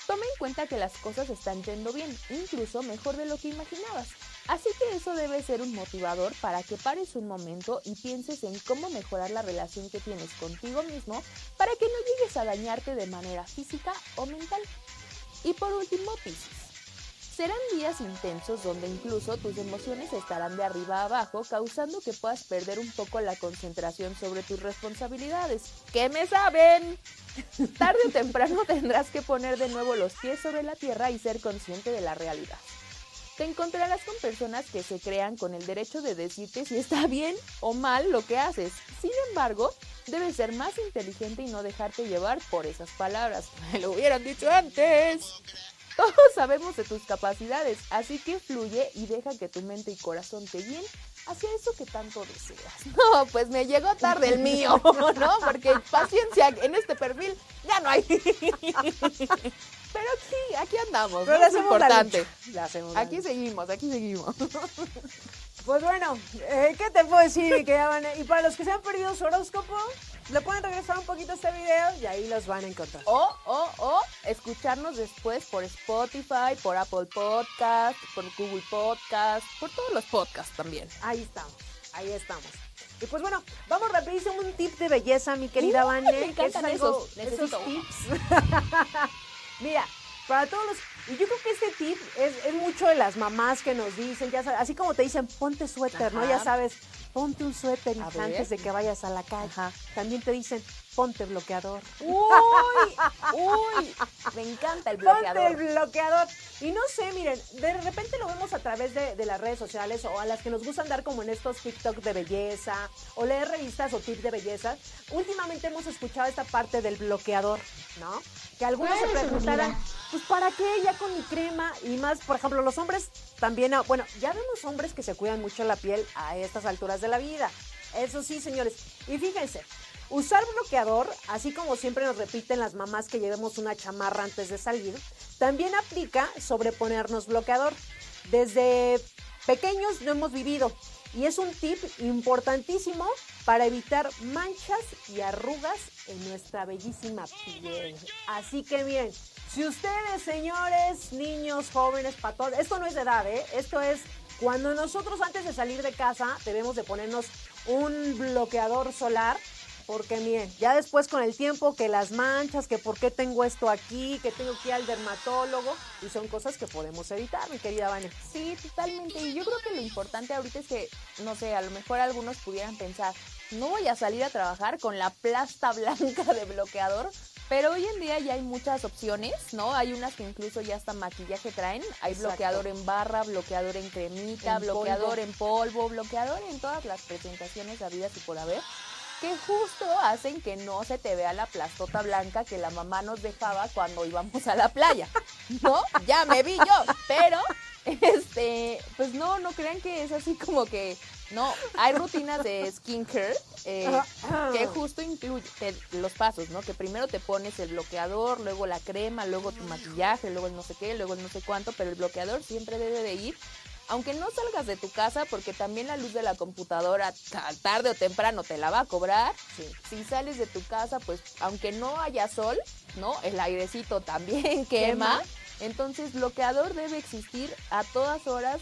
Toma en cuenta que las cosas están yendo bien, incluso mejor de lo que imaginabas. Así que eso debe ser un motivador para que pares un momento y pienses en cómo mejorar la relación que tienes contigo mismo para que no llegues a dañarte de manera física o mental. Y por último, Pisces. Serán días intensos donde incluso tus emociones estarán de arriba a abajo, causando que puedas perder un poco la concentración sobre tus responsabilidades. ¿Qué me saben? Tarde o temprano *laughs* tendrás que poner de nuevo los pies sobre la tierra y ser consciente de la realidad. Te encontrarás con personas que se crean con el derecho de decirte si está bien o mal lo que haces. Sin embargo, debes ser más inteligente y no dejarte llevar por esas palabras. *laughs* Me lo hubieran dicho antes. Todos sabemos de tus capacidades, así que fluye y deja que tu mente y corazón te guíen hacia eso que tanto deseas. *laughs* No, pues me llegó tarde el mío, *laughs* ¿no? Porque paciencia en este perfil ya no hay. Pero aquí, aquí andamos, Pero ¿no? es importante. aquí seguimos, aquí seguimos. *laughs* Pues bueno, eh, ¿qué te puedo decir, mi querida Vane? Y para los que se han perdido su horóscopo, le pueden regresar un poquito a este video y ahí los van a encontrar. O, o, o, escucharnos después por Spotify, por Apple Podcast, por Google Podcast, por todos los podcasts también. Ahí estamos, ahí estamos. Y pues bueno, vamos rapidísimo un tip de belleza, mi querida Vane. me encantan Es algo- esos, tips. *laughs* Mira, para todos los... Y yo creo que este tip es, es mucho de las mamás que nos dicen, ya sabes, así como te dicen, ponte suéter, ¿no? Ya sabes, ponte un suéter antes de que vayas a la calle. Ajá. También te dicen, ponte bloqueador. Uy, *laughs* uy, me encanta el Ponte bloqueador. el bloqueador. Y no sé, miren, de repente lo vemos a través de, de las redes sociales o a las que nos gusta andar como en estos TikTok de belleza o leer revistas o tips de belleza. Últimamente hemos escuchado esta parte del bloqueador, ¿no? Que algunos se ¿Cuál es su preguntaran, utilidad? pues ¿para qué ya con mi crema? Y más, por ejemplo, los hombres también, ah, bueno, ya vemos hombres que se cuidan mucho la piel a estas alturas de la vida. Eso sí, señores. Y fíjense, usar bloqueador, así como siempre nos repiten las mamás que llevemos una chamarra antes de salir, también aplica sobre ponernos bloqueador. Desde pequeños lo hemos vivido y es un tip importantísimo para evitar manchas y arrugas en nuestra bellísima piel. Así que bien, si ustedes, señores, niños, jóvenes, patos, esto no es de edad, ¿eh? Esto es cuando nosotros antes de salir de casa debemos de ponernos un bloqueador solar porque miren, ya después con el tiempo que las manchas, que por qué tengo esto aquí, que tengo que ir al dermatólogo, y son cosas que podemos evitar, mi querida Vane. Sí, totalmente. Y yo creo que lo importante ahorita es que, no sé, a lo mejor algunos pudieran pensar, no voy a salir a trabajar con la plasta *laughs* blanca de bloqueador, pero hoy en día ya hay muchas opciones, ¿no? Hay unas que incluso ya hasta maquillaje traen. Hay Exacto. bloqueador en barra, bloqueador en cremita, En bloqueador polvo. en polvo, bloqueador en todas las presentaciones habidas y por haber. Que justo hacen que no se te vea la plastota blanca que la mamá nos dejaba cuando íbamos a la playa. ¿No? Ya me vi yo. Pero, este, pues no, no crean que es así como que. No, hay rutinas de skincare eh, que justo incluye los pasos, ¿no? Que primero te pones el bloqueador, luego la crema, luego tu maquillaje, luego el no sé qué, luego el no sé cuánto, pero el bloqueador siempre debe de ir. Aunque no salgas de tu casa, porque también la luz de la computadora ta- tarde o temprano te la va a cobrar. Si sales de tu casa, pues aunque no haya sol, ¿no? El airecito también *laughs* quema. Quema. Entonces, bloqueador debe existir a todas horas,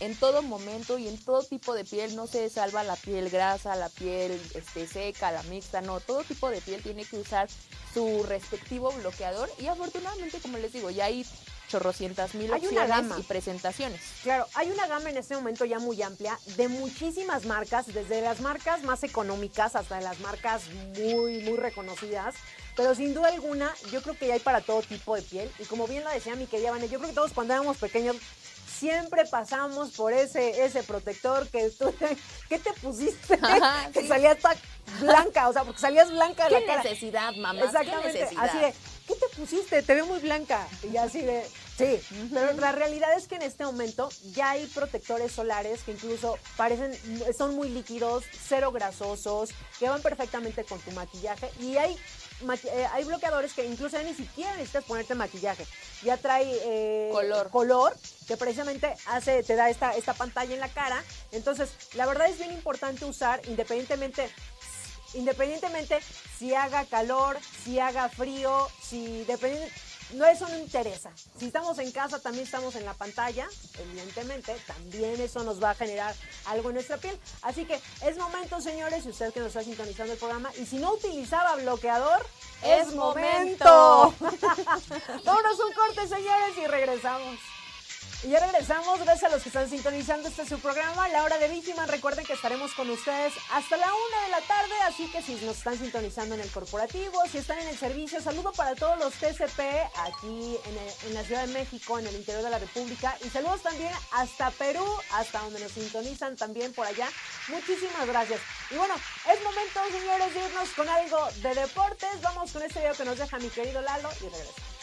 en todo momento y en todo tipo de piel. No se salva la piel grasa, la piel este, seca, la mixta, no. Todo tipo de piel tiene que usar su respectivo bloqueador. Y afortunadamente, como les digo, ya hay chorrocientas mil Hay una opciones gama. y presentaciones. Claro, hay una gama en este momento ya muy amplia de muchísimas marcas, desde las marcas más económicas hasta las marcas muy, muy reconocidas. Pero sin duda alguna, yo creo que ya hay para todo tipo de piel. Y como bien lo decía mi querida Vane, yo creo que todos cuando éramos pequeños siempre pasamos por ese, ese protector que tú, ¿qué te pusiste? *laughs* Ajá, que sí. salías tan blanca, o sea, porque salías blanca de ¿Qué la cara. necesidad, mamá? Exactamente, ¿Qué necesidad? así de, ¿qué te pusiste? Te veo muy blanca. Y así de, sí. Pero la realidad es que en este momento ya hay protectores solares que incluso parecen, son muy líquidos, cero grasosos, que van perfectamente con tu maquillaje. Y hay, maqui- eh, hay bloqueadores que incluso ya ni siquiera necesitas ponerte maquillaje. Ya trae eh, Color. color que precisamente hace, te da esta, esta pantalla en la cara. Entonces, la verdad es bien importante usar, independientemente independientemente si haga calor, si haga frío, si depende, no eso no interesa. Si estamos en casa, también estamos en la pantalla, evidentemente, también eso nos va a generar algo en nuestra piel. Así que es momento, señores, y usted que nos está sintonizando el programa, y si no utilizaba bloqueador, es, Es momento. momento. *laughs* Vámonos un corte, señores, y regresamos. Y ya regresamos, gracias a los que están sintonizando este su programa, La Hora de Víctimas. Recuerden que estaremos con ustedes hasta la una de la tarde, así que si nos están sintonizando en el corporativo, si están en el servicio, saludo para todos los TCP aquí en, el- en la Ciudad de México, en el interior de la República, y saludos también hasta Perú, hasta donde nos sintonizan también por allá. Muchísimas gracias. Y bueno, es momento, señores, de irnos con algo de deportes. Vamos con este video que nos deja mi querido Lalo y regresamos.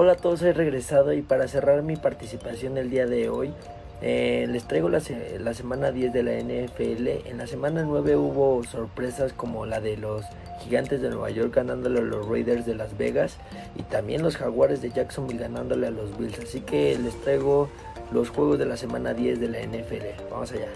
Hola a todos, he regresado y para cerrar mi participación el día de hoy Eh, les traigo la, la, semana 10 de la NFL. En la semana 9 hubo sorpresas como la de los Gigantes de Nueva York ganándole a los Raiders de Las Vegas y también los Jaguares de Jacksonville ganándole a los Bills. Así que les traigo los juegos de la semana 10 de la NFL. Vamos allá.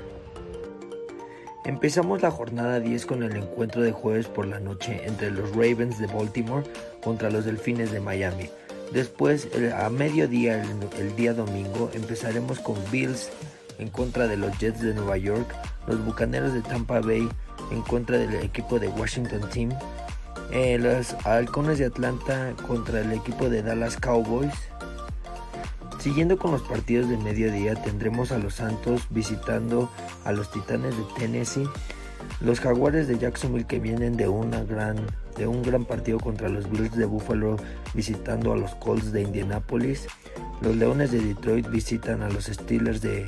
Empezamos la jornada 10 con el encuentro de jueves por la noche entre los Ravens de Baltimore contra los Delfines de Miami. Después, a mediodía, el, día domingo, empezaremos con Bills en contra de los Jets de Nueva York, los Bucaneros de Tampa Bay en contra del equipo de Washington Team, eh, los Halcones de Atlanta contra el equipo de Dallas Cowboys. Siguiendo con los partidos de mediodía, tendremos a los Santos visitando a los Titanes de Tennessee, los Jaguares de Jacksonville que vienen de una gran de un gran partido contra los Bills de Buffalo visitando a los Colts de Indianapolis. Los Leones de Detroit visitan a los Steelers de,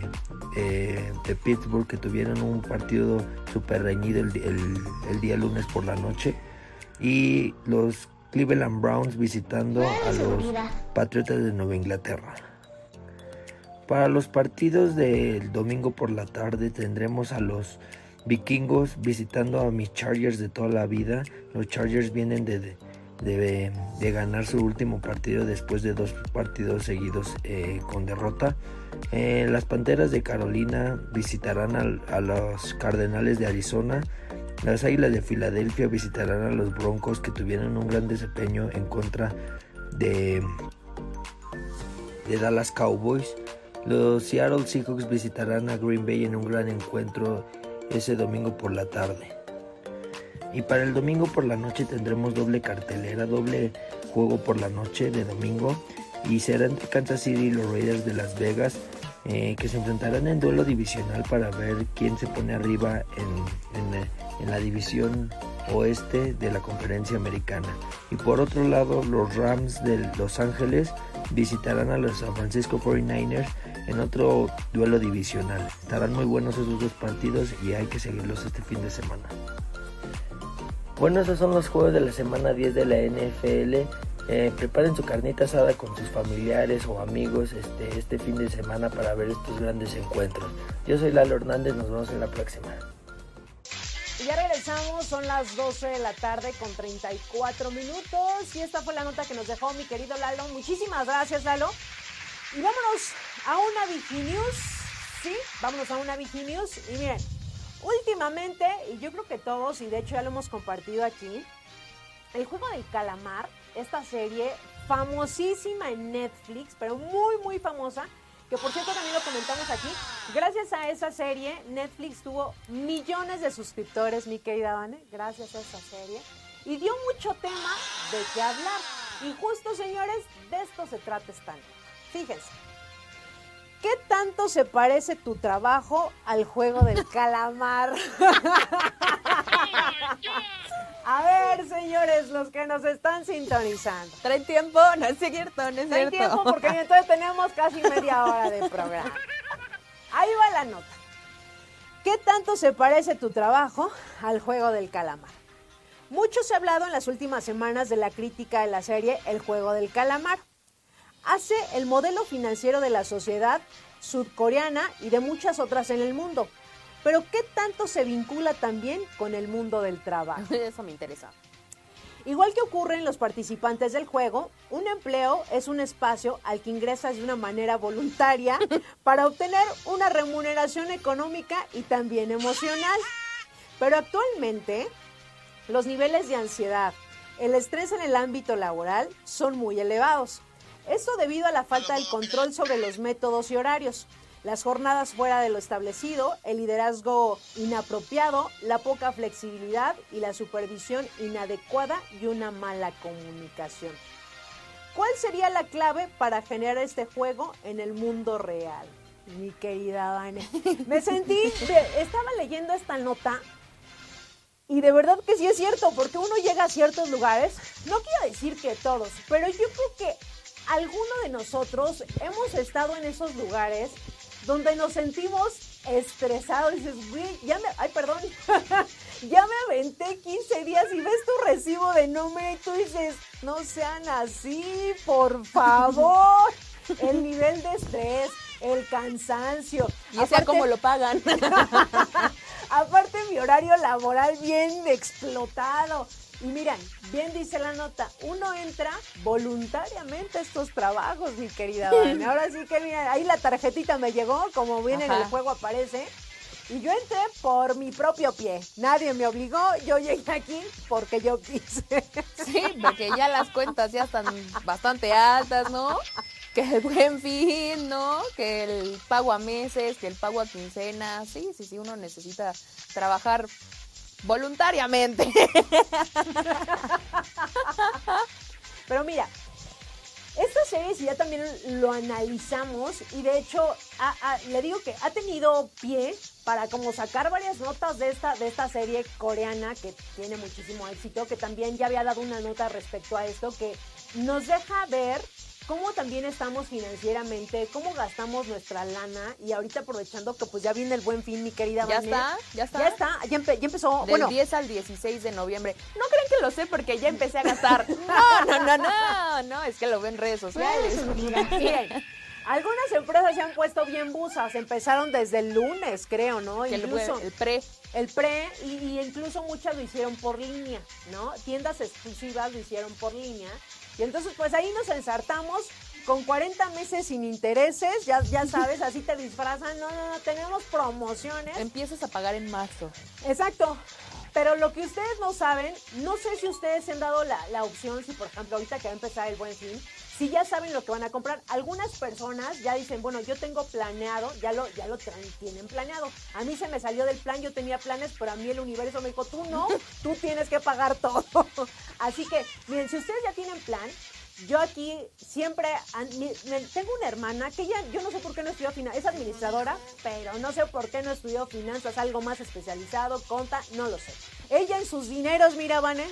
eh, de Pittsburgh que tuvieron un partido super reñido el, día lunes por la noche. Y los Cleveland Browns visitando a los Patriotas de Nueva Inglaterra. Para los partidos del domingo por la tarde tendremos a los Vikingos visitando a mis Chargers de toda la vida. Los Chargers vienen de, de, ganar su último partido después de dos partidos seguidos eh, con derrota. Eh, las Panteras de Carolina visitarán a, los Cardenales de Arizona. Las Águilas de Filadelfia visitarán a los Broncos que tuvieron un gran desempeño en contra de, de Dallas Cowboys. Los Seattle Seahawks visitarán a Green Bay en un gran encuentro ese domingo por la tarde. Y para el domingo por la noche tendremos doble cartelera, doble juego por la noche de domingo. Y será entre Kansas City y los Raiders de Las Vegas eh, que se enfrentarán en duelo divisional para ver quién se pone arriba en, en, la división oeste de la conferencia americana. Y por otro lado, los Rams de Los Ángeles visitarán a los San Francisco 49ers en otro duelo divisional. Estarán muy buenos esos dos partidos y hay que seguirlos este fin de semana. Bueno, esos son los juegos de la semana 10 de la NFL. Eh, preparen su carnita asada con sus familiares o amigos este, este fin de semana para ver estos grandes encuentros. Yo soy Lalo Hernández, nos vemos en la próxima. Y ya regresamos, son las 12 de la tarde con 34 minutos y esta fue la nota que nos dejó mi querido Lalo. Muchísimas gracias Lalo. Y vámonos a una Viginews, ¿sí? Vámonos a una Viginews y miren, últimamente, y yo creo que todos, y de hecho ya lo hemos compartido aquí, el juego del calamar, esta serie famosísima en Netflix, pero muy, muy famosa, que por cierto también lo comentamos aquí, gracias a esa serie, Netflix tuvo millones de suscriptores, mi querida Vane, gracias a esa serie, y dio mucho tema de qué hablar. Y justo, señores, de esto se trata esta Fíjense. ¿Qué tanto se parece tu trabajo al juego del *laughs* calamar? A ver, señores, los que nos están sintonizando. ¿Traen tiempo? No es cierto, no es Traen tiempo porque entonces tenemos casi media hora de programa. Ahí va la nota. ¿Qué tanto se parece tu trabajo al juego del calamar? Mucho se ha hablado en las últimas semanas de la crítica de la serie El juego del calamar hace el modelo financiero de la sociedad sudcoreana y de muchas otras en el mundo. Pero ¿qué tanto se vincula también con el mundo del trabajo? *laughs* Eso me interesa. Igual que ocurre en los participantes del juego, un empleo es un espacio al que ingresas de una manera voluntaria *laughs* para obtener una remuneración económica y también emocional. Pero actualmente, los niveles de ansiedad, el estrés en el ámbito laboral son muy elevados. Esto debido a la falta del control sobre los métodos y horarios, las jornadas fuera de lo establecido, el liderazgo inapropiado, la poca flexibilidad y la supervisión inadecuada y una mala comunicación. ¿Cuál sería la clave para generar este juego en el mundo real? Mi querida Vane. Me sentí, estaba leyendo esta nota y de verdad que sí es cierto, porque uno llega a ciertos lugares, no quiero decir que todos, pero yo creo que alguno de nosotros hemos estado en esos lugares donde nos sentimos estresados. Y dices, güey, ya me, ay, perdón, *laughs* ya me aventé 15 días y ves tu recibo de número y tú dices, no sean así, por favor. *laughs* El nivel de estrés, el cansancio. Y ese a cómo lo pagan. *laughs* Aparte mi horario laboral bien explotado. Y miren, bien dice la nota, uno entra voluntariamente a estos trabajos, mi querida *laughs* Vane. Ahora sí que miren, ahí la tarjetita me llegó, como bien en el juego aparece. Y yo entré por mi propio pie. Nadie me obligó, yo llegué aquí porque yo quise. *laughs* Sí, porque ya las cuentas ya están bastante altas, ¿no? Que el buen fin, ¿no? Que el pago a meses, que el pago a quincena. Sí, sí, sí, uno necesita trabajar voluntariamente. *laughs* Pero mira, esta serie si ya también lo analizamos y de hecho le digo que ha tenido pie para como sacar varias notas de esta, de esta serie coreana que tiene muchísimo éxito, que también ya había dado una nota respecto a esto, que nos deja ver cómo también estamos financieramente, cómo gastamos nuestra lana y ahorita aprovechando que pues ya viene el buen fin, mi querida ¿Ya está? ¿Ya está? Ya está, ya, empe- ya empezó. Del bueno, 10 al 16 de noviembre. No creen que lo sé porque ya empecé a gastar. *laughs* No, no, no, no, no, es que lo ven en redes sociales. Algunas empresas se han puesto bien busas, empezaron desde el lunes, creo, ¿no? Que el, Incluso el pre. el pre y, y incluso muchas lo hicieron por línea, ¿no? Tiendas exclusivas lo hicieron por línea. Y entonces pues ahí nos ensartamos con 40 meses sin intereses, ya, ya sabes, así te disfrazan, no, no, no, tenemos promociones. Empiezas a pagar en marzo. Exacto. Pero lo que ustedes no saben, no sé si ustedes se han dado la, la opción, si por ejemplo ahorita que va a empezar el buen fin, si ya saben lo que van a comprar. Algunas personas ya dicen, bueno, yo tengo planeado, ya lo, ya lo tienen planeado. A mí se me salió del plan, yo tenía planes, pero a mí el universo me dijo, tú no, tú tienes que pagar todo. *laughs* Así que, miren, si ustedes ya tienen plan, yo aquí siempre tengo una hermana que ella, yo no sé por qué no estudió finanzas, es administradora, pero no sé por qué no estudió finanzas, algo más especializado, conta, no lo sé. Ella en sus dineros, mira, Vane,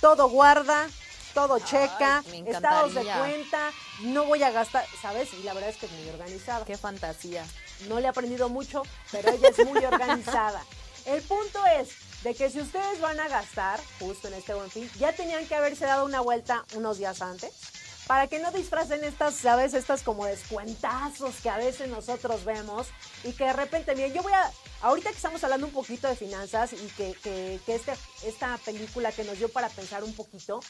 todo guarda, todo checa, estados de cuenta, no voy a gastar, ¿sabes? Y la verdad es que es muy organizada. Qué fantasía. No le he aprendido mucho, pero ella es muy *laughs* organizada. El punto es de que si ustedes van a gastar justo en este buen fin, ya tenían que haberse dado una vuelta unos días antes para que no disfracen estas, ¿sabes? Estas como descuentazos que a veces nosotros vemos y que de repente, miren, yo voy a, ahorita que estamos hablando un poquito de finanzas y que, que, este, esta película que nos dio para pensar un poquito,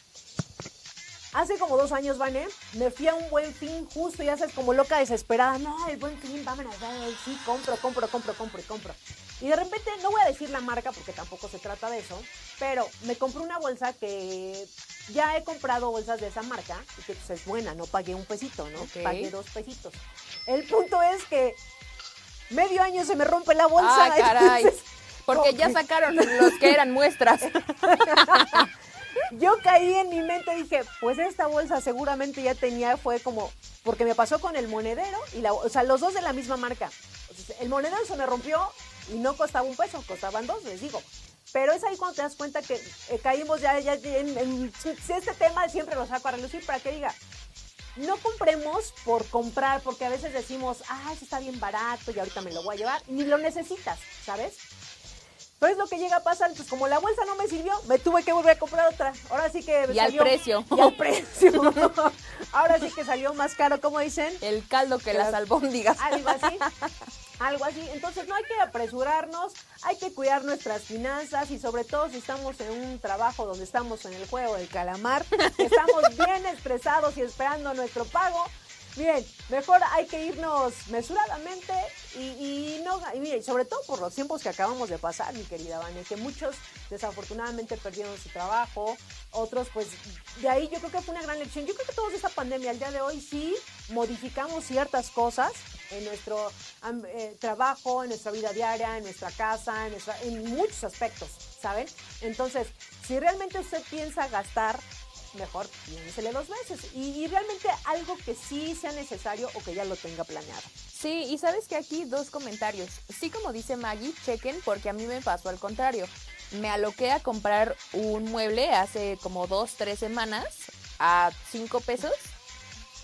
Hace como dos años, Vané, me fui a un buen fin justo, ya sabes, como loca desesperada. No, el buen fin, vámonos, sí, compro, compro, compro, compro y compro. Y de repente, no voy a decir la marca porque tampoco se trata de eso, pero me compré una bolsa que ya he comprado bolsas de esa marca y que pues es buena, no pagué un pesito, ¿no? Pagué dos pesitos. El punto es que medio año se me rompe la bolsa. Ah, caray. entonces, Porque ya sacaron los que eran muestras. *laughs* yo caí en mi mente, dije, pues esta bolsa seguramente ya tenía, fue como, porque me pasó con el monedero, y la, o sea, los dos de la misma marca. Entonces, el monedero se me rompió y no costaba un peso, costaban dos, les digo. Pero es ahí cuando te das cuenta que eh, caímos ya, ya en, este tema siempre lo saco a relucir para que diga, no compremos por comprar, porque a veces decimos, ah, eso está bien barato y ahorita me lo voy a llevar, ni lo necesitas, ¿sabes? Pero es lo que llega a pasar, pues como la bolsa no me sirvió, me tuve que volver a comprar otra. Ahora sí que Y al precio. Y al precio. *laughs* Ahora sí que salió más caro, como dicen. El caldo que las albóndigas. Algo así. *laughs* Algo así. Entonces no hay que apresurarnos, hay que cuidar nuestras finanzas y sobre todo si estamos en un trabajo donde estamos en el juego del calamar, estamos *laughs* bien estresados y esperando nuestro pago. Miren, mejor hay que irnos mesuradamente y, y no y miren, sobre todo por los tiempos que acabamos de pasar, mi querida Vane, que muchos desafortunadamente perdieron su trabajo, otros pues de ahí yo creo que fue una gran lección. Yo creo que todos de esta pandemia al día de hoy sí modificamos ciertas cosas en nuestro eh, trabajo, en nuestra vida diaria, en nuestra casa, en muchos aspectos, ¿saben? Entonces, si realmente usted piensa gastar, mejor piénsele dos veces y, y realmente algo que sí sea necesario o que ya lo tenga planeado. Sí, y sabes que aquí dos comentarios. Sí, como dice Maggie, chequen porque a mí me pasó al contrario. Me aloqué a comprar un mueble hace como dos, tres semanas a cinco pesos.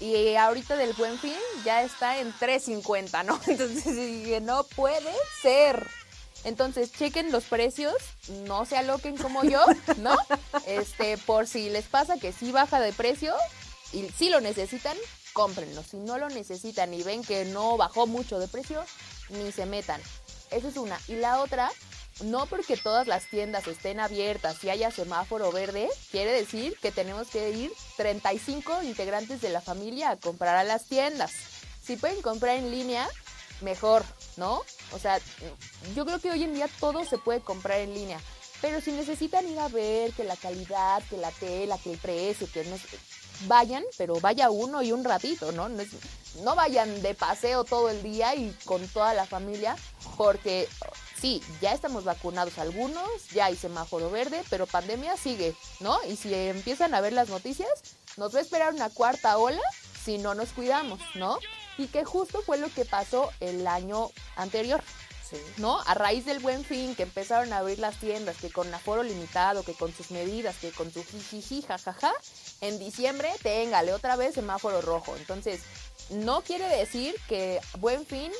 Y ahorita del buen fin ya está en 3.50, ¿no? *laughs* Entonces dije, no puede ser. Entonces, chequen los precios, no se aloquen como yo, ¿no? Este, por si les pasa que sí baja de precio y si lo necesitan, cómprenlo. Si no lo necesitan y ven que no bajó mucho de precio, ni se metan. Esa es una. Y la otra, no porque todas las tiendas estén abiertas y haya semáforo verde, quiere decir que tenemos que ir 35 integrantes de la familia a comprar a las tiendas. Si pueden comprar en línea, mejor, ¿no? O sea, yo creo que hoy en día todo se puede comprar en línea. Pero si necesitan ir a ver que la calidad, que la tela, que el precio, que no vayan, pero vaya uno y un ratito, ¿no? No, no vayan de paseo todo el día y con toda la familia, porque sí, ya estamos vacunados algunos, ya hay semáforo verde, pero pandemia sigue, ¿no? Y si empiezan a ver las noticias, nos va a esperar una cuarta ola si no nos cuidamos, ¿no? Y que justo fue lo que pasó el año anterior. ¿No? A raíz del buen fin, que empezaron a abrir las tiendas, que con aforo limitado, que con sus medidas, que con su jijiji, jajaja, en diciembre, téngale otra vez semáforo rojo. Entonces, no quiere decir que buen fin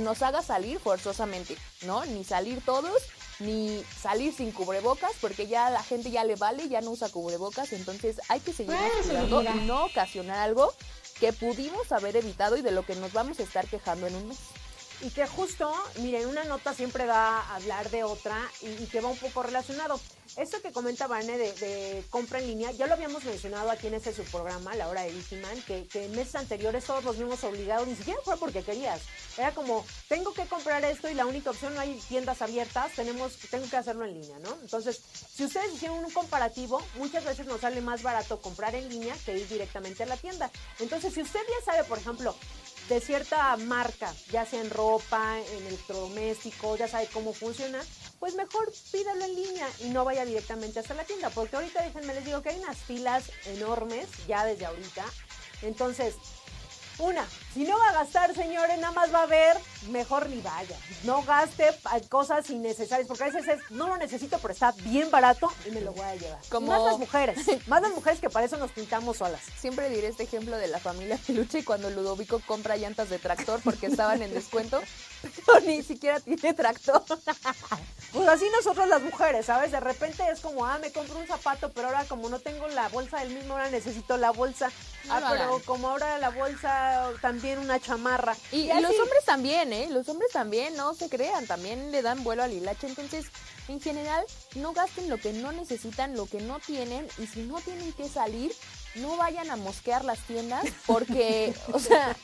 nos haga salir forzosamente, ¿no? Ni salir todos, ni salir sin cubrebocas, porque ya la gente ya le vale, ya no usa cubrebocas, entonces hay que seguir cuidando y no ocasionar algo que pudimos haber evitado y de lo que nos vamos a estar quejando en un mes. Y que justo, miren, una nota siempre va a hablar de otra y, que va un poco relacionado. Esto que comenta Vane de, compra en línea, ya lo habíamos mencionado aquí en ese su programa, La Hora de Digiman, que, que en meses anteriores todos nos vimos obligados, ni siquiera fue porque querías. Era como, tengo que comprar esto y la única opción, no hay tiendas abiertas, tenemos, tengo que hacerlo en línea, ¿no? Entonces, si ustedes hicieron un comparativo, muchas veces nos sale más barato comprar en línea que ir directamente a la tienda. Entonces, si usted ya sabe, por ejemplo, de cierta marca, ya sea en ropa, en electrodomésticos, ya sabe cómo funciona, pues mejor pídalo en línea y no vaya directamente hasta la tienda, porque ahorita déjenme les digo que hay unas filas enormes ya desde ahorita. Entonces, una, si no va a gastar, señores, nada más va a ver, mejor ni vaya. No gaste cosas innecesarias, porque a veces es, no lo necesito, pero está bien barato y me lo voy a llevar. Como... Más las mujeres, más las mujeres que para eso nos pintamos solas. Siempre diré este ejemplo de la familia Peluche cuando Ludovico compra llantas de tractor porque estaban en descuento, *laughs* pero ni siquiera tiene tractor. Pues así nosotros las mujeres, ¿sabes? De repente es como, ah, me compro un zapato, pero ahora como no tengo la bolsa del mismo, ahora necesito la bolsa. ah, pero como ahora la bolsa también una chamarra. Y, los hombres también, ¿eh? Los hombres también, no se crean, también le dan vuelo al hilache. Entonces, en general, no gasten lo que no necesitan, lo que no tienen, y si no tienen que salir, no vayan a mosquear las tiendas, porque, *laughs* o sea,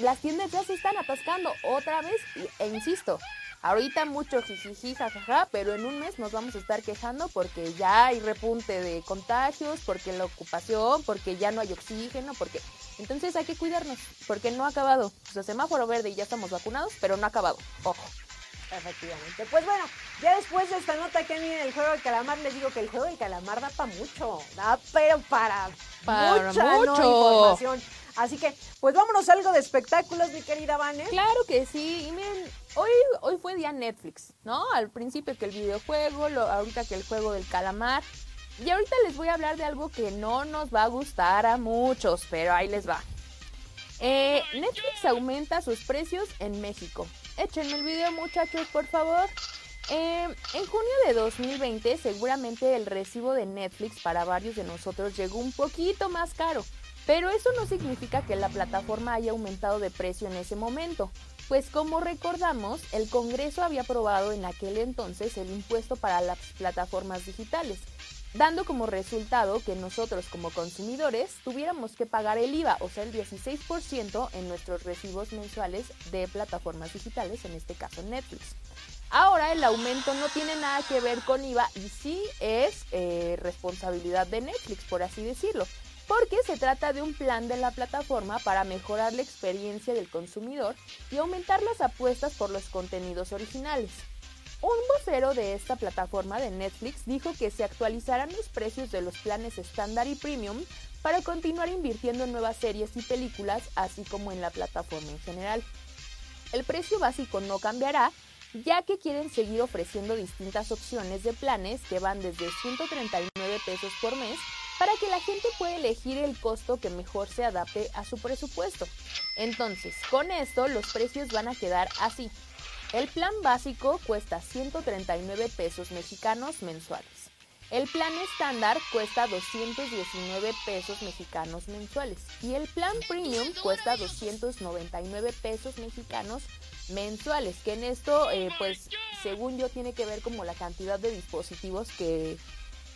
las tiendas ya se están atascando otra vez, e insisto, Ahorita mucho jijiji, jajaja, pero en un mes nos vamos a estar quejando porque ya hay repunte de contagios, porque la ocupación, porque ya no hay oxígeno, porque... Entonces hay que cuidarnos, porque no ha acabado. O sea, semáforo verde y ya estamos vacunados, pero no ha acabado. Ojo. Efectivamente. Pues bueno, ya después de esta nota que viene el juego del calamar, les digo que el juego del calamar da para mucho. Da pero para, para mucha mucho. información. Así que, pues vámonos a algo de espectáculos, mi querida Vane. Claro que sí. Y miren, hoy, hoy fue día Netflix, ¿no? Al principio que el videojuego, ahorita que el juego del calamar. Y ahorita les voy a hablar de algo que no nos va a gustar a muchos, pero ahí les va. Eh, Netflix aumenta sus precios en México. Échenme el video muchachos, por favor. Eh, en junio de 2020 seguramente el recibo de Netflix para varios de nosotros llegó un poquito más caro. Pero eso no significa que la plataforma haya aumentado de precio en ese momento, pues como recordamos, el Congreso había aprobado en aquel entonces el impuesto para las plataformas digitales, dando como resultado que nosotros como consumidores tuviéramos que pagar el IVA, o sea, el 16% en nuestros recibos mensuales de plataformas digitales, en este caso Netflix. Ahora el aumento no tiene nada que ver con IVA y sí es eh, responsabilidad de Netflix, por así decirlo porque se trata de un plan de la plataforma para mejorar la experiencia del consumidor y aumentar las apuestas por los contenidos originales. Un vocero de esta plataforma de Netflix dijo que se actualizarán los precios de los planes estándar y premium para continuar invirtiendo en nuevas series y películas, así como en la plataforma en general. El precio básico no cambiará, ya que quieren seguir ofreciendo distintas opciones de planes que van desde 139 pesos por mes para que la gente pueda elegir el costo que mejor se adapte a su presupuesto. Entonces, con esto los precios van a quedar así. El plan básico cuesta 139 pesos mexicanos mensuales. El plan estándar cuesta 219 pesos mexicanos mensuales y el plan premium cuesta 299 pesos mexicanos mensuales, que en esto, eh, pues, según yo, tiene que ver como la cantidad de dispositivos que,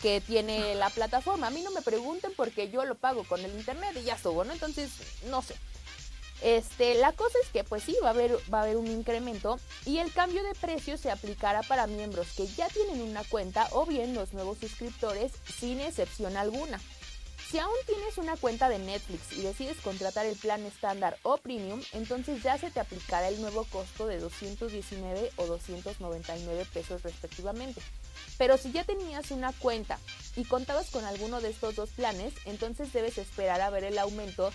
que tiene la plataforma. A mí no me pregunten porque yo lo pago con el internet y ya estuvo, ¿no? Entonces, no sé. Este, la cosa es que pues sí, va a haber, va a haber un incremento y el cambio de precio se aplicará para miembros que ya tienen una cuenta o bien los nuevos suscriptores sin excepción alguna. Si aún tienes una cuenta de Netflix y decides contratar el plan estándar o premium, entonces ya se te aplicará el nuevo costo de 219 o 299 pesos respectivamente. Pero si ya tenías una cuenta y contabas con alguno de estos dos planes, entonces debes esperar a ver el aumento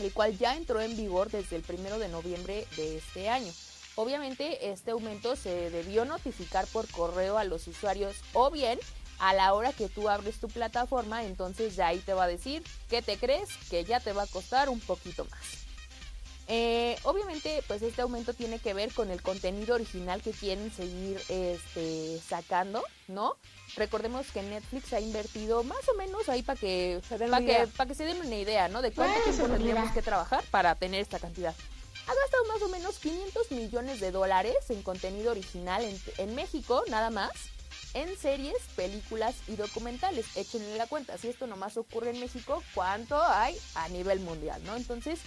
el cual ya entró en vigor desde el primero de noviembre de este año. Obviamente este aumento se debió notificar por correo a los usuarios o bien a la hora que tú abres tu plataforma, entonces ya ahí te va a decir que te crees que ya te va a costar un poquito más. Eh, obviamente, pues este aumento tiene que ver con el contenido original que quieren seguir este, sacando, ¿no? Recordemos que Netflix ha invertido más o menos ahí para que, para que, que se den una idea, ¿no? De cuánto tiempo tendríamos que trabajar para tener esta cantidad. Ha gastado más o menos 500 millones de dólares en contenido original en, en México, nada más en series, películas y documentales. Échenle la cuenta, si esto nomás ocurre en México, ¿cuánto hay a nivel mundial? ¿no? Entonces,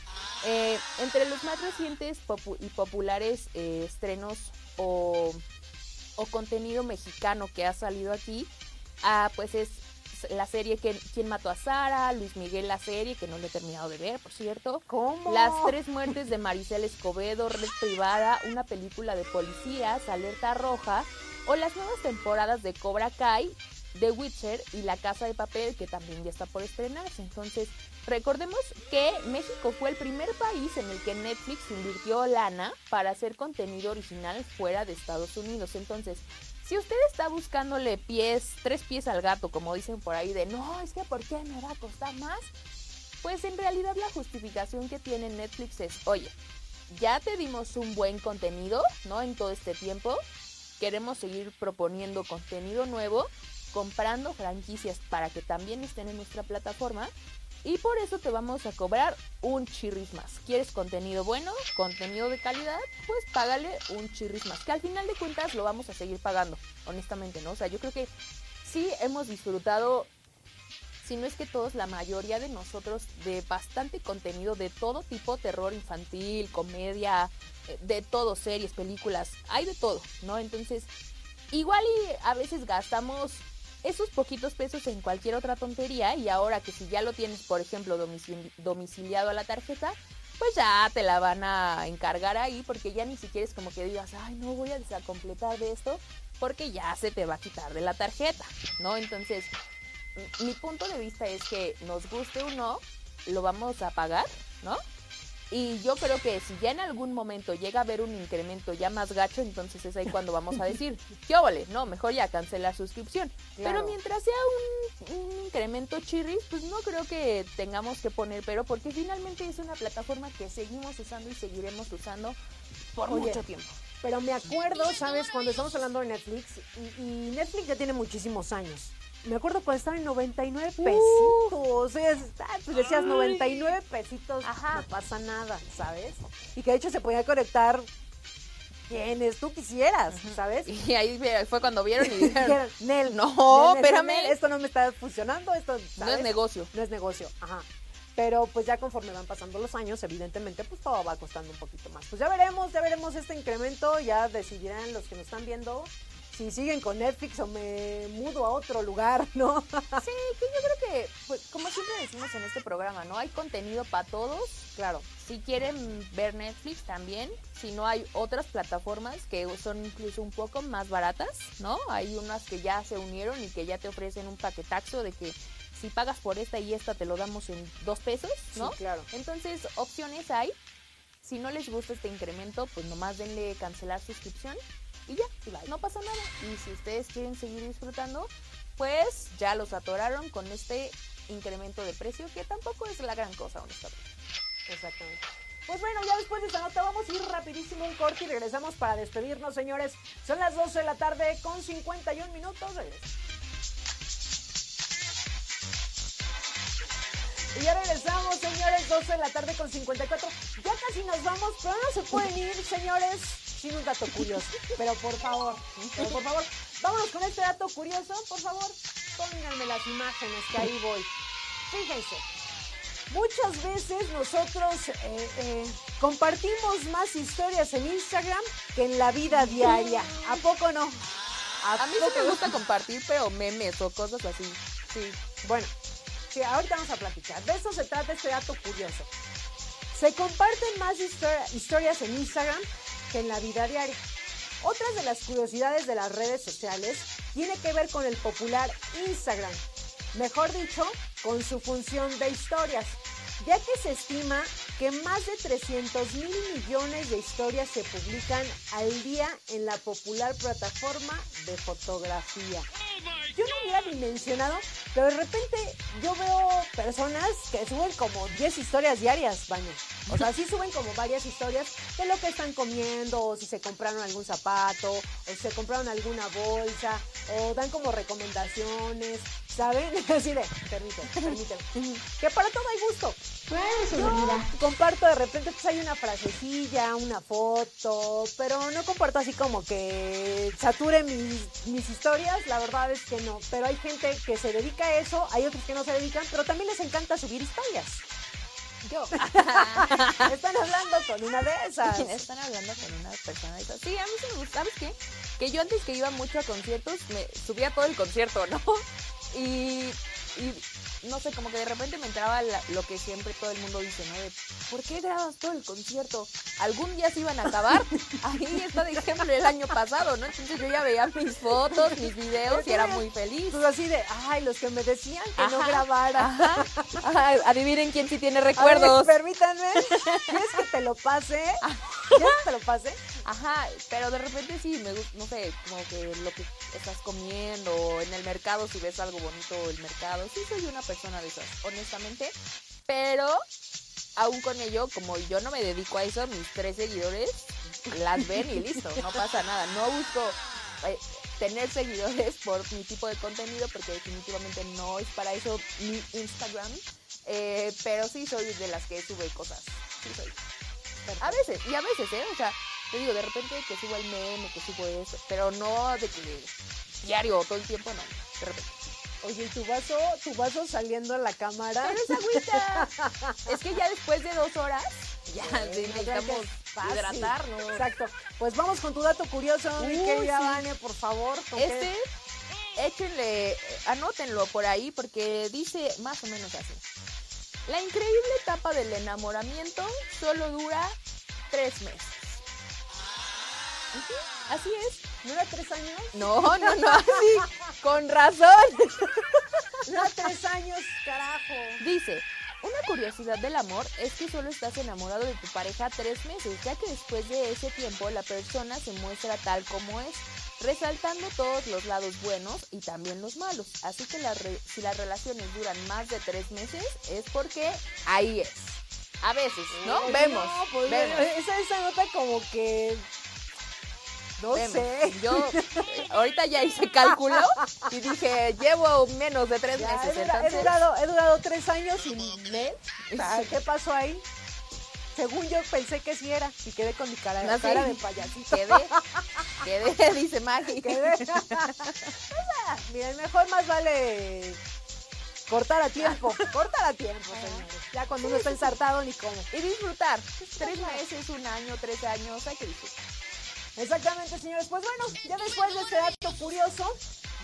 eh, entre los más recientes y populares eh, estrenos o, o, contenido mexicano que ha salido aquí, ah, pues es la serie que, ¿Quién mató a Sara? Luis Miguel la serie, que no le he terminado de ver, por cierto. ¿Cómo? Las tres muertes de Maricel Escobedo, Red Privada, una película de policías, Alerta Roja, o las nuevas temporadas de Cobra Kai, The Witcher y La Casa de Papel, que también ya está por estrenarse. Entonces, recordemos que México fue el primer país en el que Netflix invirtió lana para hacer contenido original fuera de Estados Unidos. Entonces, si usted está buscándole pies, tres pies al gato, como dicen por ahí, de no, es que ¿por qué me va a costar más? Pues en realidad la justificación que tiene Netflix es, oye, ya te dimos un buen contenido, ¿no? En todo este tiempo queremos seguir proponiendo contenido nuevo, comprando franquicias para que también estén en nuestra plataforma y por eso te vamos a cobrar un chirris más. ¿Quieres contenido bueno, contenido de calidad? Pues págale un chirris más, que al final de cuentas lo vamos a seguir pagando, honestamente, ¿no? O sea, yo creo que sí hemos disfrutado si no es que todos, la mayoría de nosotros, de bastante contenido de todo tipo, terror infantil, comedia, eh, de todo, series, películas, hay de todo, ¿no? Entonces, igual y a veces gastamos esos poquitos pesos en cualquier otra tontería y ahora que si ya lo tienes, por ejemplo, domiciliado a la tarjeta, pues ya te la van a encargar ahí porque ya ni siquiera es como que digas, ay, no voy a desacompletar de esto porque ya se te va a quitar de la tarjeta, ¿no? Entonces, mi punto de vista es que nos guste o no, lo vamos a pagar, ¿no? Y yo creo que si ya en algún momento llega a haber un incremento ya más gacho, entonces es ahí cuando vamos a decir, *laughs* ¿qué vale? No, mejor ya cancela la suscripción. Pero mientras sea un, incremento chirris, pues no creo que tengamos que poner pero, porque finalmente es una plataforma que seguimos usando y seguiremos usando por mucho tiempo. Pero me acuerdo, ¿sabes? Cuando estamos hablando de Netflix, y Netflix ya tiene muchísimos años me acuerdo cuando estaba en 99 pesitos. o sea, pues decías 99 pesitos, no pasa nada, ¿sabes? Y que de hecho se podía conectar quienes tú quisieras, ¿sabes? *laughs* Y ahí fue cuando vieron y *laughs* dijeron, Nel, no, espérame. esto no me está funcionando, esto no es negocio. No es negocio, ajá. Pero pues ya conforme van pasando los años, evidentemente, pues todo va costando un poquito más. Pues ya veremos, ya veremos este incremento, ya decidirán los que nos están viendo si siguen con Netflix o me mudo a otro lugar, ¿no? *laughs* sí, que yo creo que, pues, como siempre decimos en este programa, ¿no? Hay contenido para todos. Claro, si quieren ver Netflix también, si no hay otras plataformas que son incluso un poco más baratas, ¿no? Hay unas que ya se unieron y que ya te ofrecen un paquetaxo de que si pagas por esta y esta te lo damos en dos pesos, ¿no? Sí, claro. Entonces, opciones hay. Si no les gusta este incremento, pues nomás denle cancelar suscripción y ya, y no pasa nada. Y si ustedes quieren seguir disfrutando, pues ya los atoraron con este incremento de precio que tampoco es la gran cosa, honestamente. Exactamente. Pues bueno, ya después de esta nota vamos a ir rapidísimo un corte y regresamos para despedirnos, señores. Son las 12 de la tarde con 51 minutos. Y ya regresamos, señores, 12 de la tarde con 54. Ya casi nos vamos, pero no se pueden ir, señores sin un dato curioso. Pero por favor, pero por favor, vámonos con este dato curioso, por favor. Pónganme las imágenes, que ahí voy. Fíjense, muchas veces nosotros eh, eh, compartimos más historias en Instagram que en la vida diaria. ¿A poco no? A mí sí me gusta compartir, pero memes o cosas así. Sí. Bueno, sí, ahorita vamos a platicar. De eso se trata este dato curioso. Se comparten más histo- historias en Instagram que en la vida diaria. Otras de las curiosidades de las redes sociales tiene que ver con el popular Instagram. Mejor dicho, con su función de historias, ya que se estima que más de 300 mil millones de historias se publican al día en la popular plataforma de fotografía. Yo no hubiera dimensionado, pero de repente yo veo personas que suben como 10 historias diarias, baño. O sea, sí suben como varias historias de lo que están comiendo, o si se compraron algún zapato, o si se compraron alguna bolsa, o dan como recomendaciones, ¿saben? *laughs* Así de, permíteme, permíteme. *laughs* Que para todo hay gusto. Seguridad. Comparto de repente pues hay una frasecilla, una foto, pero no comparto así como que sature mis, historias, la verdad es que no. Pero hay gente que se dedica a eso, hay otros que no se dedican, pero también les encanta subir historias. Yo. *laughs* Están hablando con una de esas. *laughs* Están hablando con una persona de esas. Sí, a mí sí me gusta. ¿Sabes qué? Que yo antes que iba mucho a conciertos, me subía todo el concierto, ¿no? *laughs* Y, y no sé, como que de repente me entraba la- lo que siempre todo el mundo dice, ¿no? De, ¿por qué grabas todo el concierto? ¿Algún día se iban a acabar? *laughs* Ahí está de ejemplo el año pasado, ¿no? Entonces yo ya veía mis fotos, mis videos y era muy feliz. Pues así de, ay, los que me decían que no grabara. Ajá. *laughs* Ajá, Adivinen quién sí tiene ver, recuerdos. permítanme. ¿Quieres que te lo pase? ¿Quieres que te lo pase? Ajá, pero de repente sí, me gusta, no sé, como que lo que estás comiendo, o en el mercado, si ves algo bonito el mercado, sí soy una persona de esas, honestamente, pero aún con ello, como yo no me dedico a eso, mis tres seguidores las ven y listo, no pasa nada, no busco eh, tener seguidores por mi tipo de contenido, porque definitivamente no es para eso mi Instagram, eh, pero sí soy de las que sube cosas, sí soy. A veces, y a veces, ¿eh? O sea, te digo, de repente que subo el meme, que subo eso, pero no de que diario o todo el tiempo, no, de repente. Oye, ¿y tu vaso, tu vaso saliendo a la cámara? Pero es agüita. *laughs* es que ya después de dos horas, ya Sí, necesitamos hidratarnos. Exacto. Pues vamos con tu dato curioso, mi querida. Vane, por favor. Este, échenle, anótenlo por ahí porque dice más o menos así. La increíble etapa del enamoramiento solo dura tres meses. Así es. ¿Dura tres años? No, no, no, así. Con razón. Dura tres años, carajo. Dice, una curiosidad del amor es que solo estás enamorado de tu pareja tres meses, ya que después de ese tiempo la persona se muestra tal como es, resaltando todos los lados buenos y también los malos. Así que si las relaciones duran más de tres meses es porque ahí es. A veces, ¿no? Oye, vemos, no, pues, vemos. Esa, esa nota como que... No vemos. sé. Yo ahorita ya hice cálculo y dije, llevo menos de tres Ya, he, meses, he entonces... durado, he durado tres años él. Ah, ¿Qué pasó ahí? Según yo pensé que sí era y quedé con mi cara, sí. cara de payasito. Quedé, quedé, *laughs* dice Maggie. Quedé. *laughs* Miren, mejor más vale cortar a tiempo. *laughs* Cortar a tiempo, señores. Ya cuando uno está ensartado ni cómo. Y disfrutar. Tres meses, un año, tres años, hay que disfrutar. Exactamente, señores. Pues bueno, ya después de este dato curioso,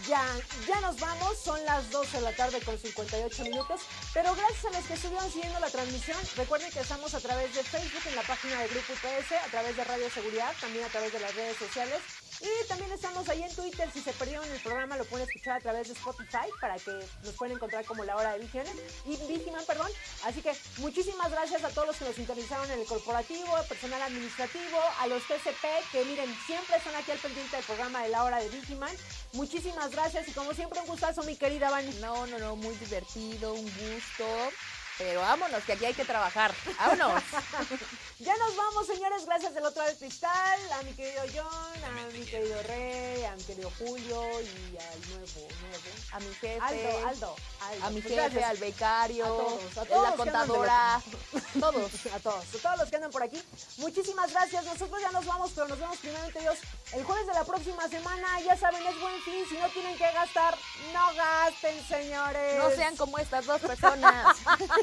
ya, ya nos vamos. Son las 12 de la tarde con 58 minutos. Pero gracias a los que estuvieron siguiendo la transmisión, recuerden que estamos a través de Facebook, en la página de Grupo UPS, a través de Radio Seguridad, también a través de las redes sociales. Y también estamos ahí en Twitter. Si se perdieron el programa, lo pueden escuchar a través de Spotify para que nos pueden encontrar como la hora de Vigiman, y Vigiman, perdón. Así que muchísimas gracias a todos los que nos sintonizaron en el corporativo, personal administrativo, a los TCP que miren, siempre están aquí al pendiente del programa de la hora de Vigiman. Muchísimas gracias y como siempre un gustazo, mi querida Vani. No, no, no, muy divertido, un gusto. Pero vámonos, que aquí hay que trabajar. Vámonos. *laughs* Ya nos vamos, señores. Gracias del otro lado del cristal. A mi querido John, a mi querido Rey, a mi querido Julio y al nuevo, nuevo. A mi jefe. Aldo, Aldo, Aldo. A mi Pues jefe, gracias. al becario, A todos, a a todos la contadora, todos. a todos, a todos los que andan por aquí. Muchísimas gracias. Nosotros ya nos vamos, pero nos vemos primeramente Dios el jueves de la próxima semana. Ya saben, es buen fin. Si no tienen que gastar, no gasten, señores. No sean como estas dos personas. *laughs*